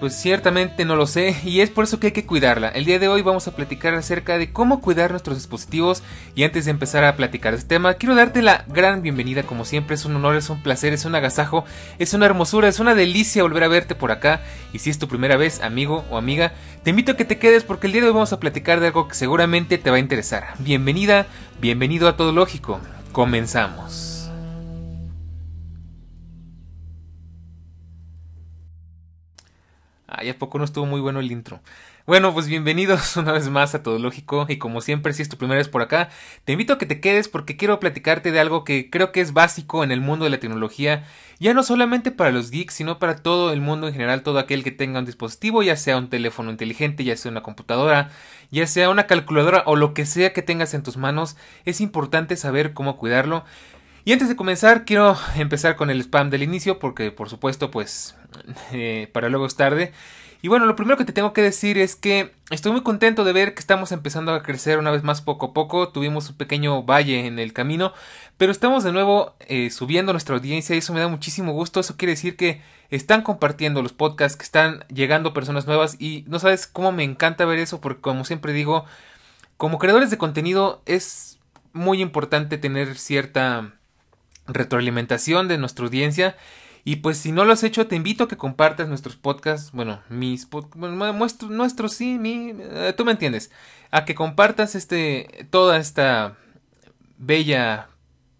Pues ciertamente no lo sé y es por eso que hay que cuidarla. El día de hoy vamos a platicar acerca de cómo cuidar nuestros dispositivos y antes de empezar a platicar este tema quiero darte la gran bienvenida como siempre, es un honor, es un placer, es un agasajo, es una hermosura, es una delicia volver a verte por acá y si es tu primera vez amigo o amiga, te invito a que te quedes porque el día de hoy vamos a platicar de algo que seguramente te va a interesar. Bienvenida, bienvenido a Todo Lógico, comenzamos. Ay, ¿a poco no estuvo muy bueno el intro? Bueno, pues bienvenidos una vez más a Todo Lógico y como siempre si es tu primera vez por acá, te invito a que te quedes porque quiero platicarte de algo que creo que es básico en el mundo de la tecnología, ya no solamente para los geeks, sino para todo el mundo en general, todo aquel que tenga un dispositivo, ya sea un teléfono inteligente, ya sea una computadora, ya sea una calculadora o lo que sea que tengas en tus manos, es importante saber cómo cuidarlo. Y antes de comenzar, quiero empezar con el spam del inicio, porque por supuesto, pues, eh, para luego es tarde. Y bueno, lo primero que te tengo que decir es que estoy muy contento de ver que estamos empezando a crecer una vez más poco a poco. Tuvimos un pequeño valle en el camino, pero estamos de nuevo eh, subiendo nuestra audiencia y eso me da muchísimo gusto. Eso quiere decir que están compartiendo los podcasts, que están llegando personas nuevas y no sabes cómo me encanta ver eso porque como siempre digo, como creadores de contenido es muy importante tener cierta retroalimentación de nuestra audiencia. Y pues si no lo has hecho, te invito a que compartas nuestros podcasts, bueno, mis podcasts, nuestros, sí, mi, eh, tú me entiendes, a que compartas este, toda esta bella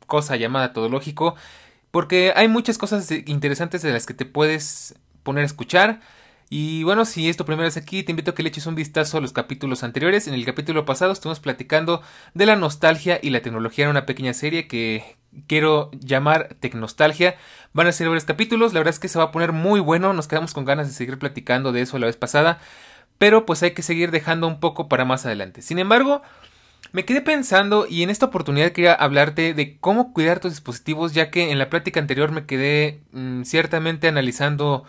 cosa llamada todo lógico, porque hay muchas cosas interesantes de las que te puedes poner a escuchar. Y bueno, si es tu primera vez aquí, te invito a que le eches un vistazo a los capítulos anteriores. En el capítulo pasado estuvimos platicando de la nostalgia y la tecnología en una pequeña serie que, quiero llamar Tecnostalgia. Van a ser varios capítulos, la verdad es que se va a poner muy bueno, nos quedamos con ganas de seguir platicando de eso la vez pasada, pero pues hay que seguir dejando un poco para más adelante. Sin embargo, me quedé pensando y en esta oportunidad quería hablarte de cómo cuidar tus dispositivos, ya que en la plática anterior me quedé mm, ciertamente analizando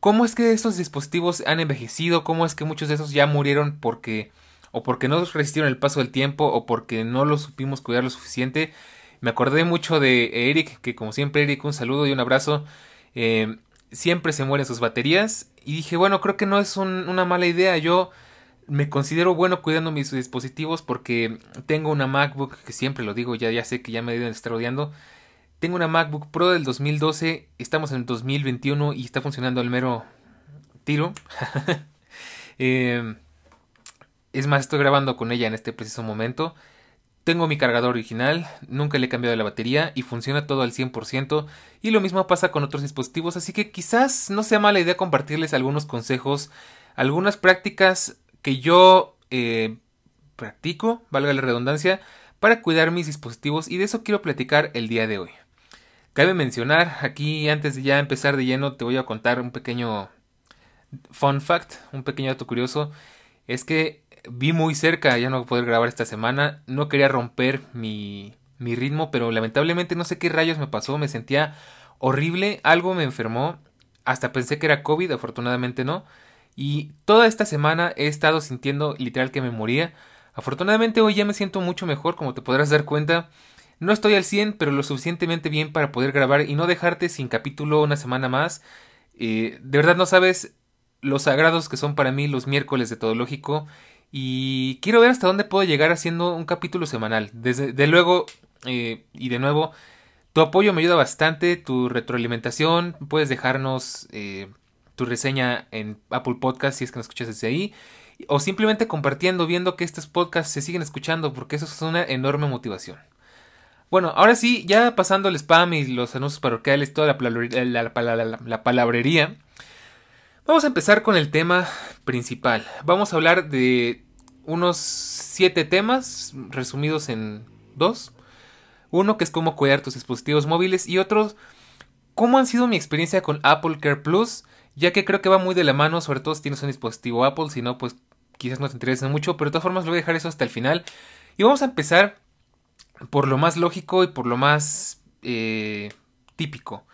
cómo es que estos dispositivos han envejecido, cómo es que muchos de esos ya murieron porque o porque no resistieron el paso del tiempo o porque no los supimos cuidar lo suficiente. Me acordé mucho de Eric, que como siempre Eric, un saludo y un abrazo. Eh, siempre se mueren sus baterías. Y dije, bueno, creo que no es una mala idea. Yo me considero bueno cuidando mis dispositivos porque tengo una MacBook, que siempre lo digo, ya, ya sé que ya me deben estar odiando. Tengo una MacBook Pro del 2012, estamos en 2021 y está funcionando al mero tiro. Eh, es más, estoy grabando con ella en este preciso momento. Tengo mi cargador original, nunca le he cambiado la batería y funciona todo al 100% y lo mismo pasa con otros dispositivos, así que quizás no sea mala idea compartirles algunos consejos, algunas prácticas que yo eh, practico, valga la redundancia, para cuidar mis dispositivos y de eso quiero platicar el día de hoy. Cabe mencionar, aquí antes de ya empezar de lleno te voy a contar un pequeño fun fact, un pequeño dato curioso, es que vi muy cerca ya no poder grabar esta semana. No quería romper mi, mi ritmo, pero lamentablemente no sé qué rayos me pasó. Me sentía horrible, algo me enfermó. Hasta pensé que era COVID, afortunadamente no. Y toda esta semana he estado sintiendo literal que me moría. Afortunadamente hoy ya me siento mucho mejor, como te podrás dar cuenta. No estoy al 100, pero lo suficientemente bien para poder grabar y no dejarte sin capítulo una semana más. Eh, de verdad no sabes los sagrados que son para mí los miércoles de Todo Lógico y quiero ver hasta dónde puedo llegar haciendo un capítulo semanal. Desde de luego, eh, y de nuevo, tu apoyo me ayuda bastante, tu retroalimentación, puedes dejarnos eh, tu reseña en Apple Podcast si es que nos escuchas desde ahí, o simplemente compartiendo, viendo que estos podcasts se siguen escuchando, porque eso es una enorme motivación. Bueno, ahora sí, ya pasando el spam y los anuncios parroquiales, toda la, palabrería, vamos a empezar con el tema principal. Vamos a hablar de unos siete temas resumidos en dos. Uno que es cómo cuidar tus dispositivos móviles y otros cómo han sido mi experiencia con Apple Care Plus, ya que creo que va muy de la mano, sobre todo si tienes un dispositivo Apple, si no, pues quizás no te interese mucho, pero de todas formas lo voy a dejar eso hasta el final. Y vamos a empezar por lo más lógico y por lo más eh, típico.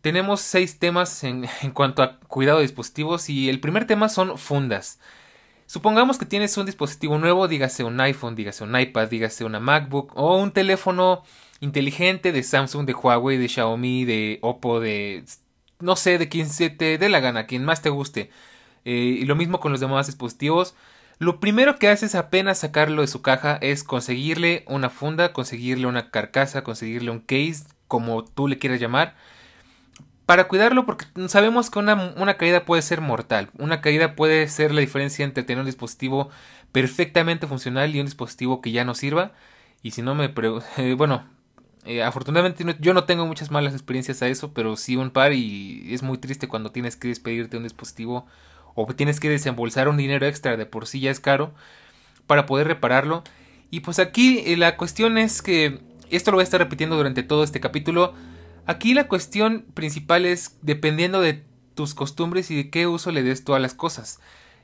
Tenemos seis temas en, en, cuanto a cuidado de dispositivos y el primer tema son fundas. Supongamos que tienes un dispositivo nuevo, dígase un iPhone, dígase un iPad, dígase una MacBook o un teléfono inteligente de Samsung, de Huawei, de Xiaomi, de Oppo, de no sé, de quien se te dé la gana, quien más te guste. Eh, y lo mismo con los demás dispositivos. Lo primero que haces apenas sacarlo de su caja es conseguirle una funda, conseguirle una carcasa, conseguirle un case, como tú le quieras llamar, para cuidarlo porque sabemos que una, una, caída puede ser mortal. Una caída puede ser la diferencia entre tener un dispositivo perfectamente funcional y un dispositivo que ya no sirva. Y si no me... Eh, bueno, eh, afortunadamente yo no tengo muchas malas experiencias a eso, pero sí un par y es muy triste cuando tienes que despedirte de un dispositivo o tienes que desembolsar un dinero extra de por sí ya es caro para poder repararlo. Y pues aquí eh, la cuestión es que esto lo voy a estar repitiendo durante todo este capítulo. Aquí la cuestión principal es dependiendo de tus costumbres y de qué uso le des tú a las cosas.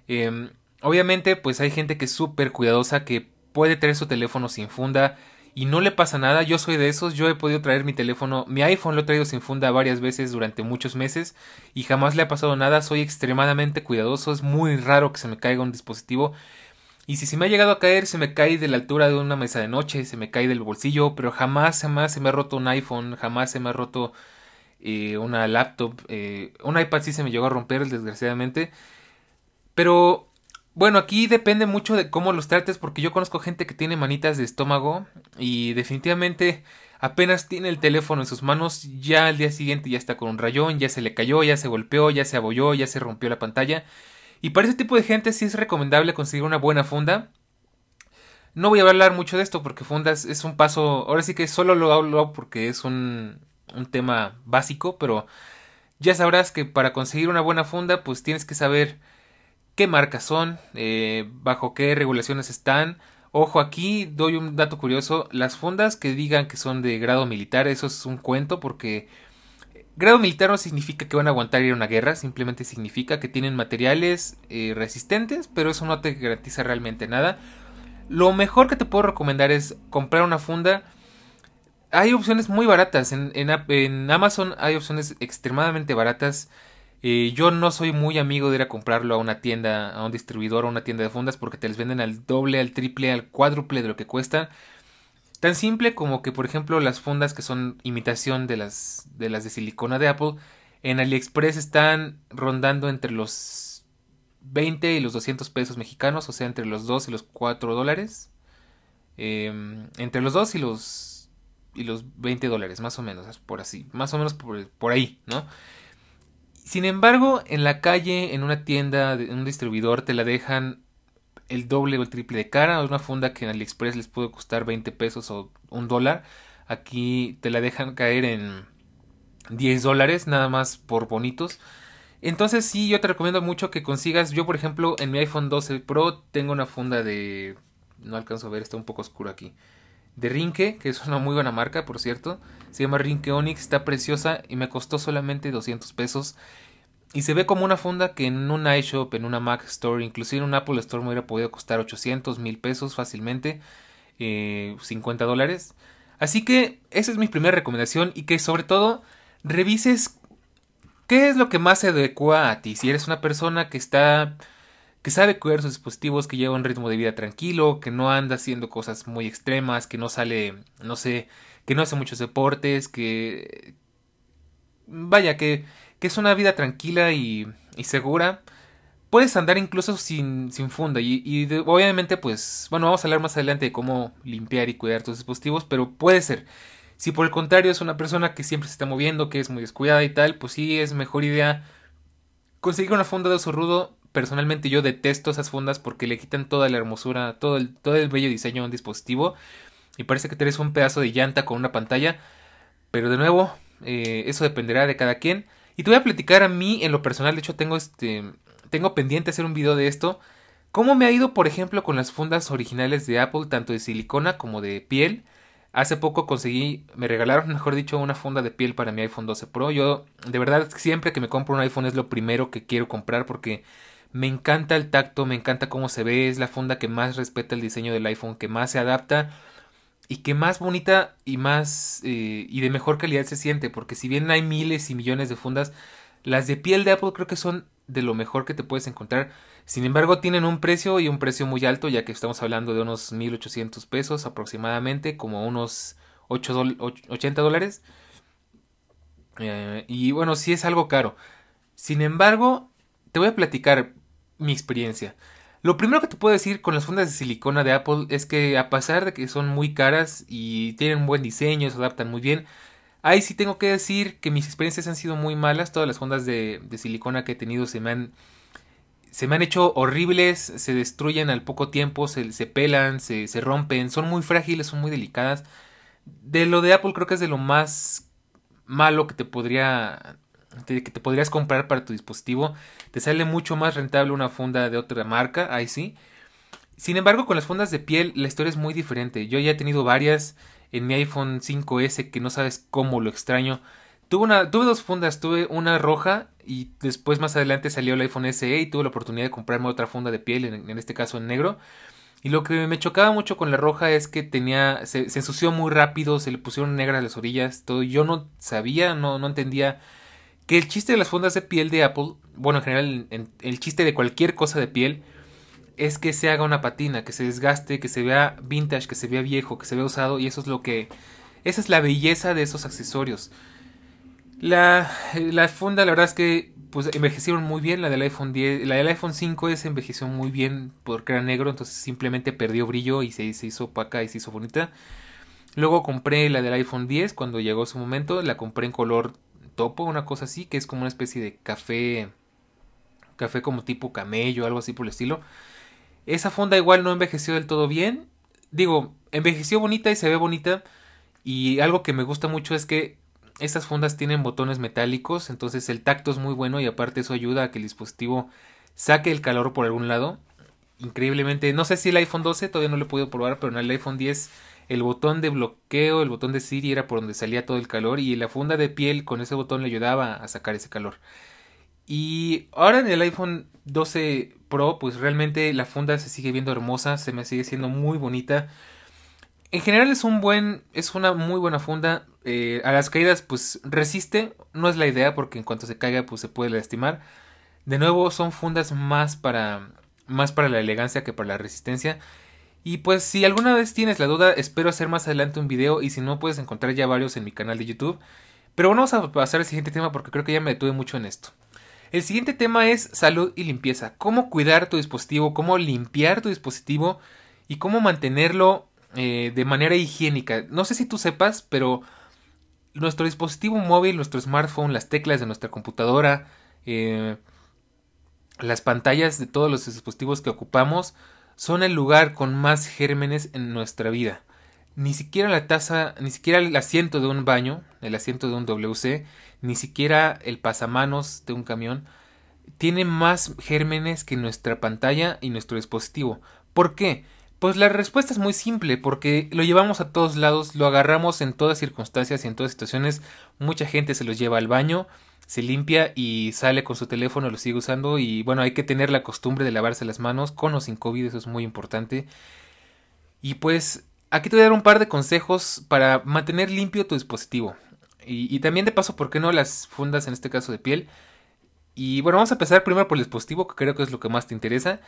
Em, obviamente pues hay gente que es súper cuidadosa que puede tener su teléfono sin funda y no le pasa nada. Yo soy de esos, yo he podido traer mi teléfono, mi iPhone lo he traído sin funda varias veces durante muchos meses y jamás le ha pasado nada. Soy extremadamente cuidadoso, es muy raro que se me caiga un dispositivo. Y si se me ha llegado a caer, se me cae de la altura de una mesa de noche, se me cae del bolsillo, pero jamás, jamás se me ha roto un iPhone, jamás se me ha roto eh, una laptop. Eh, un iPad sí se me llegó a romper, desgraciadamente. Pero bueno, aquí depende mucho de cómo los trates, porque yo conozco gente que tiene manitas de estómago y definitivamente apenas tiene el teléfono en sus manos, ya al día siguiente ya está con un rayón, ya se le cayó, ya se golpeó, ya se abolló, ya se rompió la pantalla. Y para ese tipo de gente sí es recomendable conseguir una buena funda. No voy a hablar mucho de esto porque fundas es un paso, ahora sí que solo lo hablo porque es un, un tema básico, pero ya sabrás que para conseguir una buena funda pues tienes que saber qué marcas son, eh, bajo qué regulaciones están. Ojo, aquí doy un dato curioso. Las fundas que digan que son de grado militar, eso es un cuento porque grado militar no significa que van a aguantar ir a una guerra, simplemente significa que tienen materiales eh, resistentes, pero eso no te garantiza realmente nada. Lo mejor que te puedo recomendar es comprar una funda. Hay opciones muy baratas. En, en Amazon hay opciones extremadamente baratas. Eh, yo no soy muy amigo de ir a comprarlo a una tienda, a un distribuidor a una tienda de fundas porque te les venden al doble, al triple, al cuádruple de lo que cuestan. Tan simple como que, por ejemplo, las fundas que son imitación de las de las de silicona de Apple en AliExpress están rondando entre los 20 y los 200 pesos mexicanos, o sea, entre los 2 y los 4 dólares. Em, entre los 2 y los y los 20 dólares, más o menos, por así, más o menos por, por ahí, ¿no? Sin embargo, en la calle, en una tienda, en un distribuidor, te la dejan el doble o el triple de cara. Una funda que en AliExpress les puede costar 20 pesos o un dólar. Aquí te la dejan caer en 10 dólares, nada más por bonitos. Entonces sí, yo te recomiendo mucho que consigas. Yo, por ejemplo, en mi iPhone 12 Pro tengo una funda de... No alcanzo a ver, está un poco oscuro aquí de Rinke, que es una muy buena marca, por cierto. Se llama Rinke Onyx, está preciosa y me costó solamente 200 pesos. Y se ve como una funda que en un iShop, en una Mac Store, inclusive en un Apple Store me hubiera podido costar 800 mil pesos fácilmente, 50 eh, dólares. Así que esa es mi primera recomendación y que sobre todo revises qué es lo que más se adecua a ti. Si eres una persona que está que sabe cuidar sus dispositivos, que lleva un ritmo de vida tranquilo, que no anda haciendo cosas muy extremas, que no sale, no sé, que no hace muchos deportes, que vaya, que, que es una vida tranquila y, segura. Puedes andar incluso sin, sin funda y, y obviamente pues, bueno, vamos a hablar más adelante de cómo limpiar y cuidar tus dispositivos, pero puede ser. Si por el contrario es una persona que siempre se está moviendo, que es muy descuidada y tal, pues sí es mejor idea conseguir una funda de uso rudo personalmente yo detesto esas fundas porque le quitan toda la hermosura, todo el, todo el bello diseño a un dispositivo. y parece que tienes un pedazo de llanta con una pantalla. Pero de nuevo, eh, eso dependerá de cada quien. Y te voy a platicar a mí en lo personal, de hecho tengo este tengo pendiente hacer un video de esto. ¿Cómo me ha ido, por ejemplo, con las fundas originales de Apple, tanto de silicona como de piel? Hace poco conseguí, me regalaron, mejor dicho, una funda de piel para mi iPhone 12 Pro. Yo, de verdad, siempre que me compro un iPhone es lo primero que quiero comprar porque me encanta el tacto, me encanta cómo se ve, es la funda que más respeta el diseño del iPhone, que más se adapta y que más bonita y más eh, y de mejor calidad se siente, porque si bien hay miles y millones de fundas, las de piel de Apple creo que son de lo mejor que te puedes encontrar. Sin embargo, tienen un precio y un precio muy alto, ya que estamos hablando de unos 1800 pesos aproximadamente, como unos 8 80 dólares. Eh, y bueno, sí es algo caro. Sin embargo, te voy a platicar mi experiencia. Lo primero que te puedo decir con las fundas de silicona de Apple es que a pesar de que son muy caras y tienen un buen diseño, se adaptan muy bien, ahí sí tengo que decir que mis experiencias han sido muy malas. Todas las fundas de, silicona que he tenido se me han, se me han hecho horribles, se destruyen al poco tiempo, se, se pelan, se, se rompen, son muy frágiles, son muy delicadas. De lo de Apple creo que es de lo más malo que te podría que te podrías comprar para tu dispositivo. Te sale mucho más rentable una funda de otra marca, ahí sí. Sin embargo, con las fundas de piel la historia es muy diferente. Yo ya he tenido varias en mi iPhone 5S que no sabes cómo lo extraño. Tuve, una, tuve dos fundas, tuve una roja y después más adelante salió el iPhone SE y tuve la oportunidad de comprarme otra funda de piel, en, este caso en negro. Y lo que me chocaba mucho con la roja es que tenía, se, se ensució muy rápido, se le pusieron negras las orillas, todo. Yo no sabía, no, no entendía que el chiste de las fundas de piel de Apple, bueno, en general el chiste de cualquier cosa de piel, es que se haga una patina, que se desgaste, que se vea vintage, que se vea viejo, que se vea usado, y eso es lo que... Esa es la belleza de esos accesorios. La, la funda, la verdad es que pues envejecieron muy bien. La del iPhone 10, la del iPhone 5S envejeció muy bien porque era negro, entonces simplemente perdió brillo y se, se hizo opaca y se hizo bonita. Luego compré la del iPhone 10 cuando llegó su momento, la compré en color topo, una cosa así, que es como una especie de café, café como tipo camello, algo así por el estilo. Esa funda igual no envejeció del todo bien. Digo, envejeció bonita y se ve bonita. Y algo que me gusta mucho es que estas fundas tienen botones metálicos, entonces el tacto es muy bueno y aparte eso ayuda a que el dispositivo saque el calor por algún lado. Increíblemente, no sé si el iPhone 12 todavía no lo he podido probar, pero en el iPhone 10 el botón de bloqueo, el botón de Siri era por donde salía todo el calor y la funda de piel con ese botón le ayudaba a sacar ese calor. Y ahora en el iPhone 12 Pro, pues realmente la funda se sigue viendo hermosa, se me sigue siendo muy bonita. En general es un buen, es una muy buena funda. Eh, a las caídas, pues resiste. No es la idea porque en cuanto se caiga, pues se puede lastimar. De nuevo, son fundas más para, más para la elegancia que para la resistencia. Y pues si alguna vez tienes la duda, espero hacer más adelante un video y si no puedes encontrar ya varios en mi canal de YouTube. Pero vamos a pasar al siguiente tema porque creo que ya me detuve mucho en esto. El siguiente tema es salud y limpieza. Cómo cuidar tu dispositivo, cómo limpiar tu dispositivo y cómo mantenerlo eh, de manera higiénica. No sé si tú sepas, pero nuestro dispositivo móvil, nuestro smartphone, las teclas de nuestra computadora, eh, las pantallas de todos los dispositivos que ocupamos son el lugar con más gérmenes en nuestra vida. Ni siquiera la taza, ni siquiera el asiento de un baño, el asiento de un WC, ni siquiera el pasamanos de un camión, tiene más gérmenes que nuestra pantalla y nuestro dispositivo. ¿Por qué? Pues la respuesta es muy simple, porque lo llevamos a todos lados, lo agarramos en todas circunstancias y en todas situaciones. Mucha gente se los lleva al baño, se limpia y sale con su teléfono, lo sigue usando y bueno, hay que tener la costumbre de lavarse las manos con o sin COVID, eso es muy importante. Y pues aquí te voy a dar un par de consejos para mantener limpio tu dispositivo. Y, también de paso, ¿por qué no las fundas en este caso de piel? Y bueno, vamos a empezar primero por el dispositivo, que creo que es lo que más te interesa.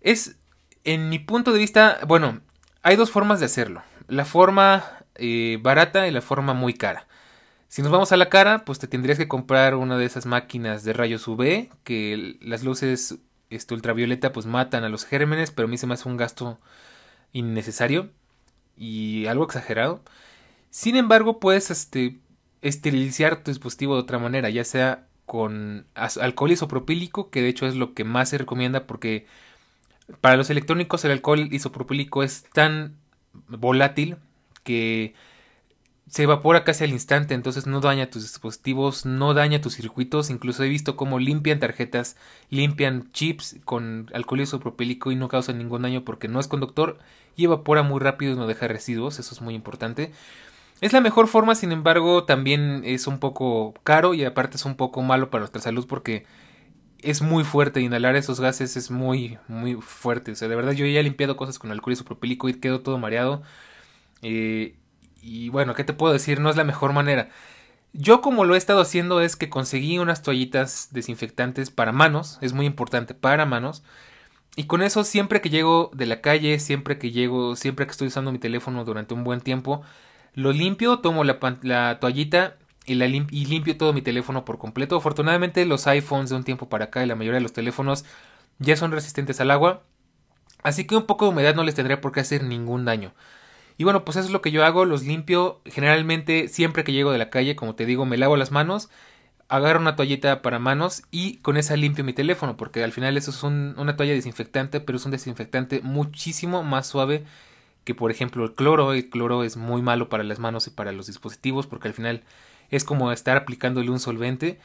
Es, en mi punto de vista, bueno, hay dos formas de hacerlo. La forma eh, barata y la forma muy cara. Si nos vamos a la cara, pues te tendrías que comprar una de esas máquinas de rayos UV, que las luces este, ultravioleta pues matan a los gérmenes, pero a mí se me hace un gasto innecesario y algo exagerado. Sin embargo, puedes este, esterilizar tu dispositivo de otra manera, ya sea con alcohol isopropílico, que de hecho es lo que más se recomienda porque para los electrónicos el alcohol isopropílico es tan volátil que se evapora casi al instante, entonces no daña tus dispositivos, no daña tus circuitos, incluso he visto cómo limpian tarjetas, limpian chips con alcohol isopropílico y no causan ningún daño porque no es conductor y evapora muy rápido y no deja residuos, eso es muy importante. Es la mejor forma, sin embargo, también es un poco caro y aparte es un poco malo para nuestra salud porque es muy fuerte, inhalar esos gases es muy, muy fuerte. O sea, de verdad yo ya he limpiado cosas con alcohol isopropílico y quedo todo mareado. Eh, y bueno, ¿qué te puedo decir? No es la mejor manera. Yo como lo he estado haciendo es que conseguí unas toallitas desinfectantes para manos, es muy importante, para manos. Y con eso siempre que llego de la calle, siempre que llego, siempre que estoy usando mi teléfono durante un buen tiempo, lo limpio, tomo la, toallita y limpio todo mi teléfono por completo. Afortunadamente los iPhones de un tiempo para acá y la mayoría de los teléfonos ya son resistentes al agua. Así que un poco de humedad no les tendría por qué hacer ningún daño. Y bueno, pues eso es lo que yo hago, los limpio. Generalmente siempre que llego de la calle, como te digo, me lavo las manos, agarro una toallita para manos y con esa limpio mi teléfono, porque al final eso es una toalla desinfectante, pero es un desinfectante muchísimo más suave que por ejemplo el cloro. El cloro es muy malo para las manos y para los dispositivos, porque al final es como estar aplicándole un solvente.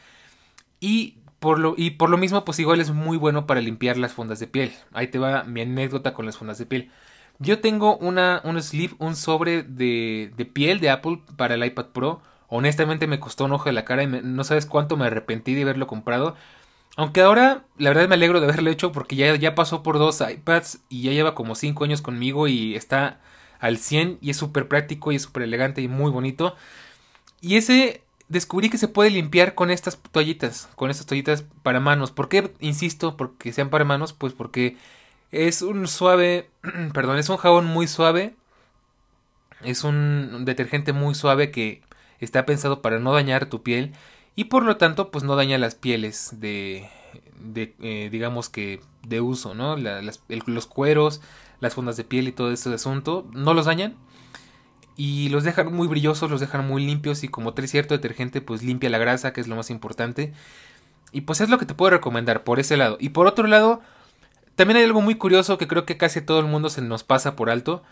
Y por lo, y por lo mismo, pues igual es muy bueno para limpiar las fundas de piel. Ahí te va mi anécdota con las fundas de piel. Yo tengo un sleeve, un sobre de, de piel de Apple para el iPad Pro. Honestamente me costó un ojo de la cara y no sabes cuánto me arrepentí de haberlo comprado. Aunque ahora la verdad me alegro de haberlo hecho porque ya, ya pasó por dos iPads y ya lleva como 5 años conmigo y está al 100 y es súper práctico y es súper elegante y muy bonito. Y ese descubrí que se puede limpiar con estas toallitas, con estas toallitas para manos. ¿Por qué insisto? Porque sean para manos, pues porque es un suave, perdón, es un jabón muy suave. Es un detergente muy suave que está pensado para no dañar tu piel y por lo tanto pues no daña las pieles de, de eh, digamos que de uso, ¿no? los cueros, las fundas de piel y todo ese asunto no los dañan y los dejan muy brillosos, los dejan muy limpios y como trae cierto detergente pues limpia la grasa que es lo más importante y pues es lo que te puedo recomendar por ese lado y por otro lado también hay algo muy curioso que creo que casi todo el mundo se nos pasa por alto.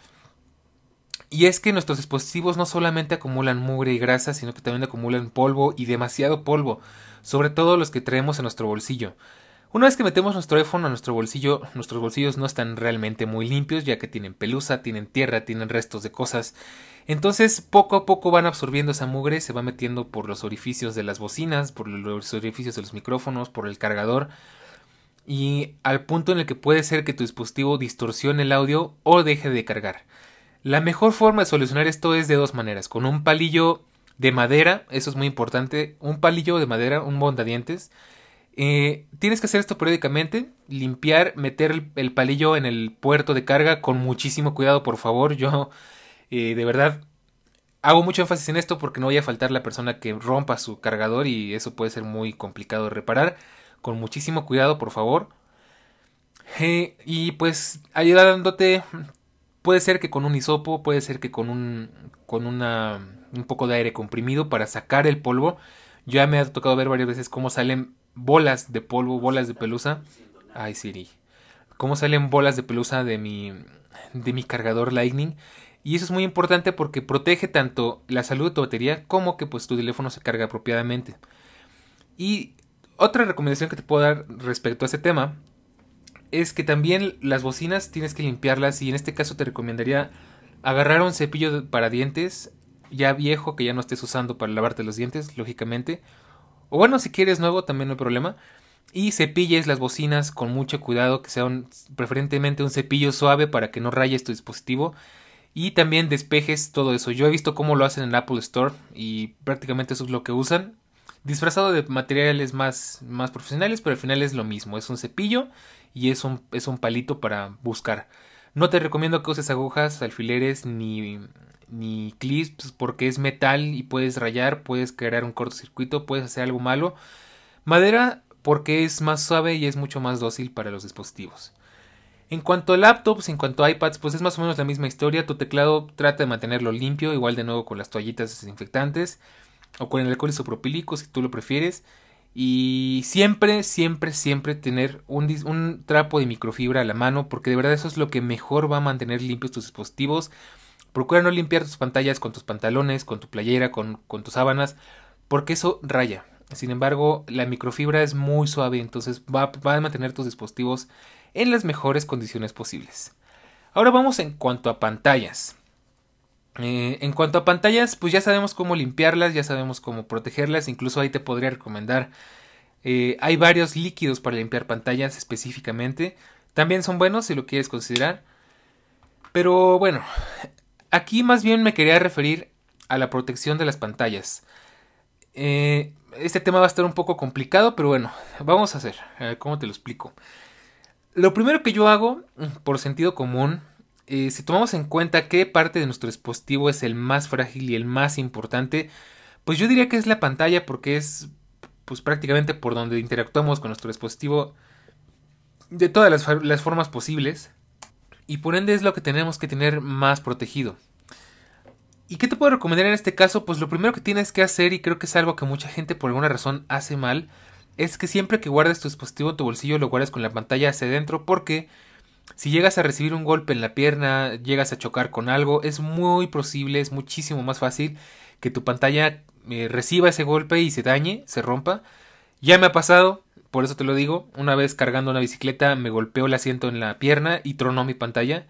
Y es que nuestros dispositivos no solamente acumulan mugre y grasa, sino que también acumulan polvo y demasiado polvo, sobre todo los que traemos en nuestro bolsillo. Una vez que metemos nuestro iPhone a nuestro bolsillo, nuestros bolsillos no están realmente muy limpios, ya que tienen pelusa, tienen tierra, tienen restos de cosas. Entonces, poco a poco van absorbiendo esa mugre, se va metiendo por los orificios de las bocinas, por los orificios de los micrófonos, por el cargador, y al punto en el que puede ser que tu dispositivo distorsione el audio o deje de cargar. La mejor forma de solucionar esto es de dos maneras, con un palillo de madera, eso es muy importante, un palillo de madera, un bondadientes. Eh, tienes que hacer esto periódicamente, limpiar, meter el, palillo en el puerto de carga con muchísimo cuidado, por favor. Yo eh, de verdad hago mucho énfasis en esto porque no voy a faltar la persona que rompa su cargador y eso puede ser muy complicado de reparar con muchísimo cuidado, por favor. Eh, y pues ayudándote, puede ser que con un hisopo, puede ser que con un, con una, un poco de aire comprimido para sacar el polvo. Ya me ha tocado ver varias veces cómo salen bolas de polvo, bolas de pelusa. Ay, Siri. Cómo salen bolas de pelusa de mi, de mi cargador Lightning. Y eso es muy importante porque protege tanto la salud de tu batería como que pues tu teléfono se carga apropiadamente. Y otra recomendación que te puedo dar respecto a ese tema es que también las bocinas tienes que limpiarlas y en este caso te recomendaría agarrar un cepillo para dientes ya viejo que ya no estés usando para lavarte los dientes, lógicamente. O bueno, si quieres nuevo también no hay problema. Y cepilles las bocinas con mucho cuidado, que sean preferentemente un cepillo suave para que no rayes tu dispositivo. Y también despejes todo eso. Yo he visto cómo lo hacen en Apple Store y prácticamente eso es lo que usan disfrazado de materiales más, más profesionales, pero al final es lo mismo, es un cepillo y es un, es un palito para buscar. No te recomiendo que uses agujas, alfileres ni, ni clips porque es metal y puedes rayar, puedes crear un cortocircuito, puedes hacer algo malo. Madera porque es más suave y es mucho más dócil para los dispositivos. En cuanto a laptops, en cuanto a iPads, pues es más o menos la misma historia. Tu teclado trata de mantenerlo limpio, igual de nuevo con las toallitas desinfectantes o con el alcohol isopropílico si tú lo prefieres. Y siempre, siempre, siempre tener un, un, trapo de microfibra a la mano porque de verdad eso es lo que mejor va a mantener limpios tus dispositivos. Procura no limpiar tus pantallas con tus pantalones, con tu playera, con, con tus sábanas, porque eso raya. Sin embargo, la microfibra es muy suave, entonces va, va, a mantener tus dispositivos en las mejores condiciones posibles. Ahora vamos en cuanto a pantallas. Eh, en cuanto a pantallas, pues ya sabemos cómo limpiarlas, ya sabemos cómo protegerlas, incluso ahí te podría recomendar. Eh, hay varios líquidos para limpiar pantallas específicamente. También son buenos si lo quieres considerar. Pero bueno, aquí más bien me quería referir a la protección de las pantallas. Eh, este tema va a estar un poco complicado, pero bueno, vamos a hacer. ¿Cómo te lo explico? Lo primero que yo hago, por sentido común, eh, si tomamos en cuenta qué parte de nuestro dispositivo es el más frágil y el más importante, pues yo diría que es la pantalla porque es pues prácticamente por donde interactuamos con nuestro dispositivo de todas las, formas posibles y por ende es lo que tenemos que tener más protegido. ¿Y qué te puedo recomendar en este caso? Pues lo primero que tienes que hacer, y creo que es algo que mucha gente por alguna razón hace mal, es que siempre que guardes tu dispositivo en tu bolsillo lo guardes con la pantalla hacia adentro porque si llegas a recibir un golpe en la pierna, llegas a chocar con algo, es muy posible, es muchísimo más fácil que tu pantalla eh, reciba ese golpe y se dañe, se rompa. Ya me ha pasado, por eso te lo digo, una vez cargando una bicicleta me golpeó el asiento en la pierna y tronó mi pantalla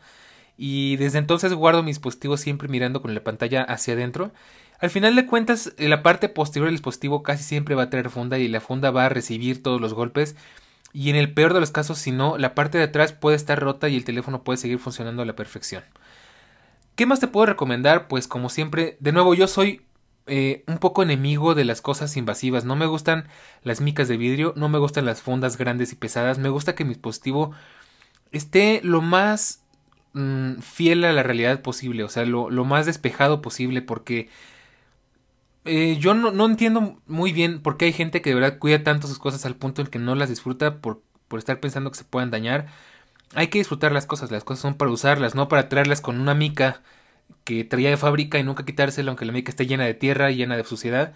y desde entonces guardo mi dispositivo siempre mirando con la pantalla hacia adentro. Al final de cuentas, la parte posterior del dispositivo casi siempre va a tener funda y la funda va a recibir todos los golpes. Y en el peor de los casos, si no, la parte de atrás puede estar rota y el teléfono puede seguir funcionando a la perfección. ¿Qué más te puedo recomendar? Pues como siempre, de nuevo yo soy eh, un poco enemigo de las cosas invasivas. No me gustan las micas de vidrio, no me gustan las fundas grandes y pesadas. Me gusta que mi dispositivo esté lo más Mm, fiel a la realidad posible, o sea, lo, más despejado posible, porque eh, yo no, no, entiendo muy bien por qué hay gente que de verdad cuida tanto sus cosas al punto en que no las disfruta por, por estar pensando que se puedan dañar. Hay que disfrutar las cosas, las cosas son para usarlas, no para traerlas con una mica que traía de fábrica y nunca quitársela aunque la mica esté llena de tierra y llena de suciedad.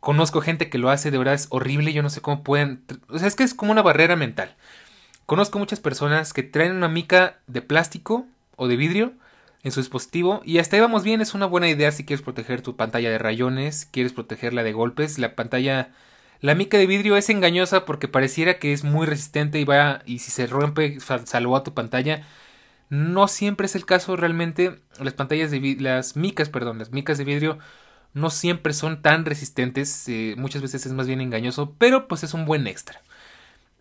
Conozco gente que lo hace, de verdad es horrible, yo no sé cómo pueden... O sea, es que es como una barrera mental. Conozco muchas personas que traen una mica de plástico o de vidrio en su dispositivo y hasta ahí vamos bien, es una buena idea si quieres proteger tu pantalla de rayones, quieres protegerla de golpes, la pantalla la mica de vidrio es engañosa porque pareciera que es muy resistente y va y si se rompe salvó a tu pantalla. No siempre es el caso realmente. Las pantallas de las micas, perdón, las micas de vidrio no siempre son tan resistentes. Eh, muchas veces es más bien engañoso, pero pues es un buen extra.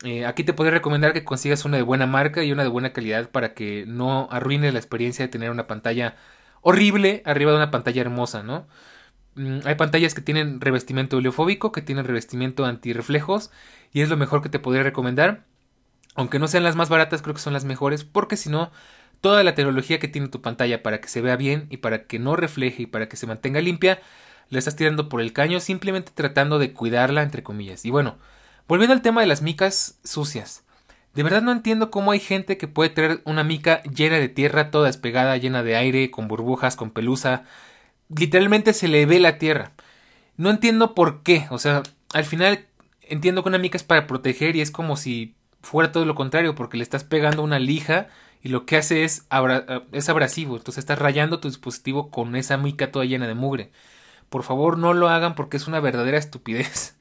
Eh, aquí te podría recomendar que consigas una de buena marca y una de buena calidad para que no arruines la experiencia de tener una pantalla horrible arriba de una pantalla hermosa, ¿no? Mm, hay pantallas que tienen revestimiento oleofóbico, que tienen revestimiento antirreflejos y es lo mejor que te podría recomendar. Aunque no sean las más baratas, creo que son las mejores porque si no, toda la tecnología que tiene tu pantalla para que se vea bien y para que no refleje y para que se mantenga limpia, la estás tirando por el caño simplemente tratando de cuidarla entre comillas. Y bueno, Volviendo al tema de las micas sucias. De verdad no entiendo cómo hay gente que puede tener una mica llena de tierra, toda despegada, llena de aire, con burbujas, con pelusa. Literalmente se le ve la tierra. No entiendo por qué. O sea, al final entiendo que una mica es para proteger y es como si fuera todo lo contrario, porque le estás pegando una lija y lo que hace es, es abrasivo. Entonces estás rayando tu dispositivo con esa mica toda llena de mugre. Por favor, no lo hagan porque es una verdadera estupidez.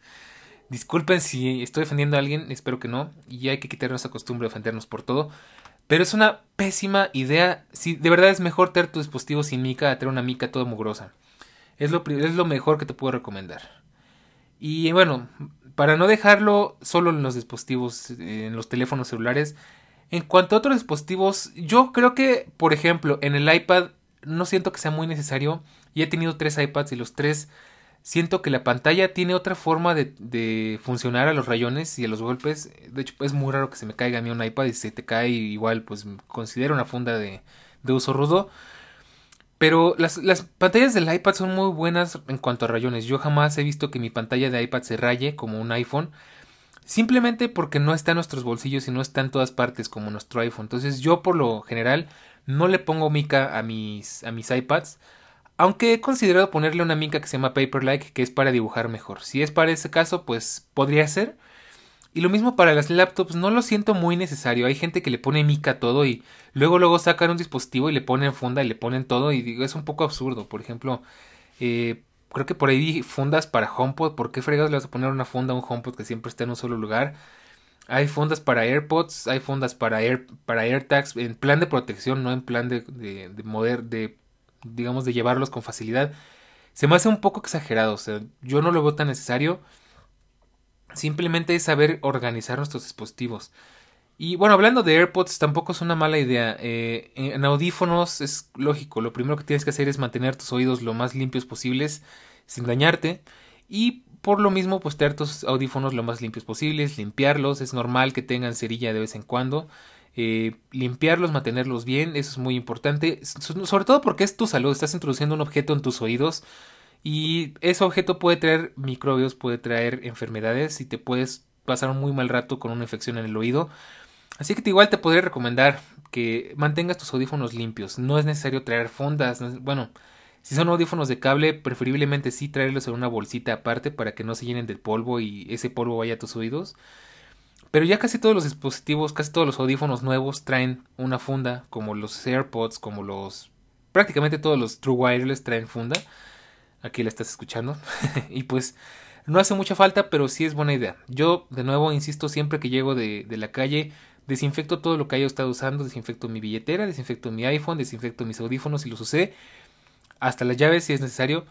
Disculpen si estoy defendiendo a alguien, espero que no, y hay que quitarnos esa costumbre de ofendernos por todo. Pero es una pésima idea. Si de verdad es mejor tener tu dispositivo sin mica a tener una mica toda mugrosa. Es lo, es lo mejor que te puedo recomendar. Y bueno, para no dejarlo solo en los dispositivos, en los teléfonos celulares, en cuanto a otros dispositivos, yo creo que, por ejemplo, en el iPad no siento que sea muy necesario. Y he tenido tres iPads y los tres siento que la pantalla tiene otra forma de, funcionar a los rayones y a los golpes. De hecho, es muy raro que se me caiga a mí un iPad y se te cae igual, pues considero una funda de, uso rudo. Pero las, las, pantallas del iPad son muy buenas en cuanto a rayones. Yo jamás he visto que mi pantalla de iPad se raye como un iPhone. Simplemente porque no está en nuestros bolsillos y no está en todas partes como nuestro iPhone. Entonces yo por lo general no le pongo mica a mis, a mis iPads. Aunque he considerado ponerle una mica que se llama Paperlike, que es para dibujar mejor. Si es para ese caso, pues podría ser. Y lo mismo para las laptops, no lo siento muy necesario. Hay gente que le pone mica todo y luego luego sacan un dispositivo y le ponen funda y le ponen todo y digo, es un poco absurdo. Por ejemplo, eh, creo que por ahí fundas para HomePod. ¿Por qué fregados le vas a poner una funda a un HomePod que siempre está en un solo lugar? Hay fundas para AirPods, hay fundas para, para AirTags en plan de protección, no en plan de, de, de, de, digamos, de llevarlos con facilidad. Se me hace un poco exagerado, o sea, yo no lo veo tan necesario. Simplemente es saber organizar nuestros dispositivos. Y bueno, hablando de AirPods, tampoco es una mala idea. Eh, en audífonos es lógico, lo primero que tienes que hacer es mantener tus oídos lo más limpios posibles, sin dañarte. Y por lo mismo, pues tener tus audífonos lo más limpios posibles, limpiarlos. Es normal que tengan cerilla de vez en cuando. Eh, limpiarlos, mantenerlos bien, eso es muy importante. Sobre todo porque es tu salud, estás introduciendo un objeto en tus oídos y ese objeto puede traer microbios, puede traer enfermedades y te puedes pasar un muy mal rato con una infección en el oído. Así que igual te podría recomendar que mantengas tus audífonos limpios. No es necesario traer fundas. bueno, si son audífonos de cable, preferiblemente sí traerlos en una bolsita aparte para que no se llenen de polvo y ese polvo vaya a tus oídos. Pero ya casi todos los dispositivos, casi todos los audífonos nuevos traen una funda, como los AirPods, como los... prácticamente todos los True Wireless traen funda aquí la estás escuchando. y pues no hace mucha falta, pero sí es buena idea. Yo, de nuevo, insisto, siempre que llego de, la calle, desinfecto todo lo que haya estado usando, desinfecto mi billetera, desinfecto mi iPhone, desinfecto mis audífonos y los usé, hasta las llaves si es necesario.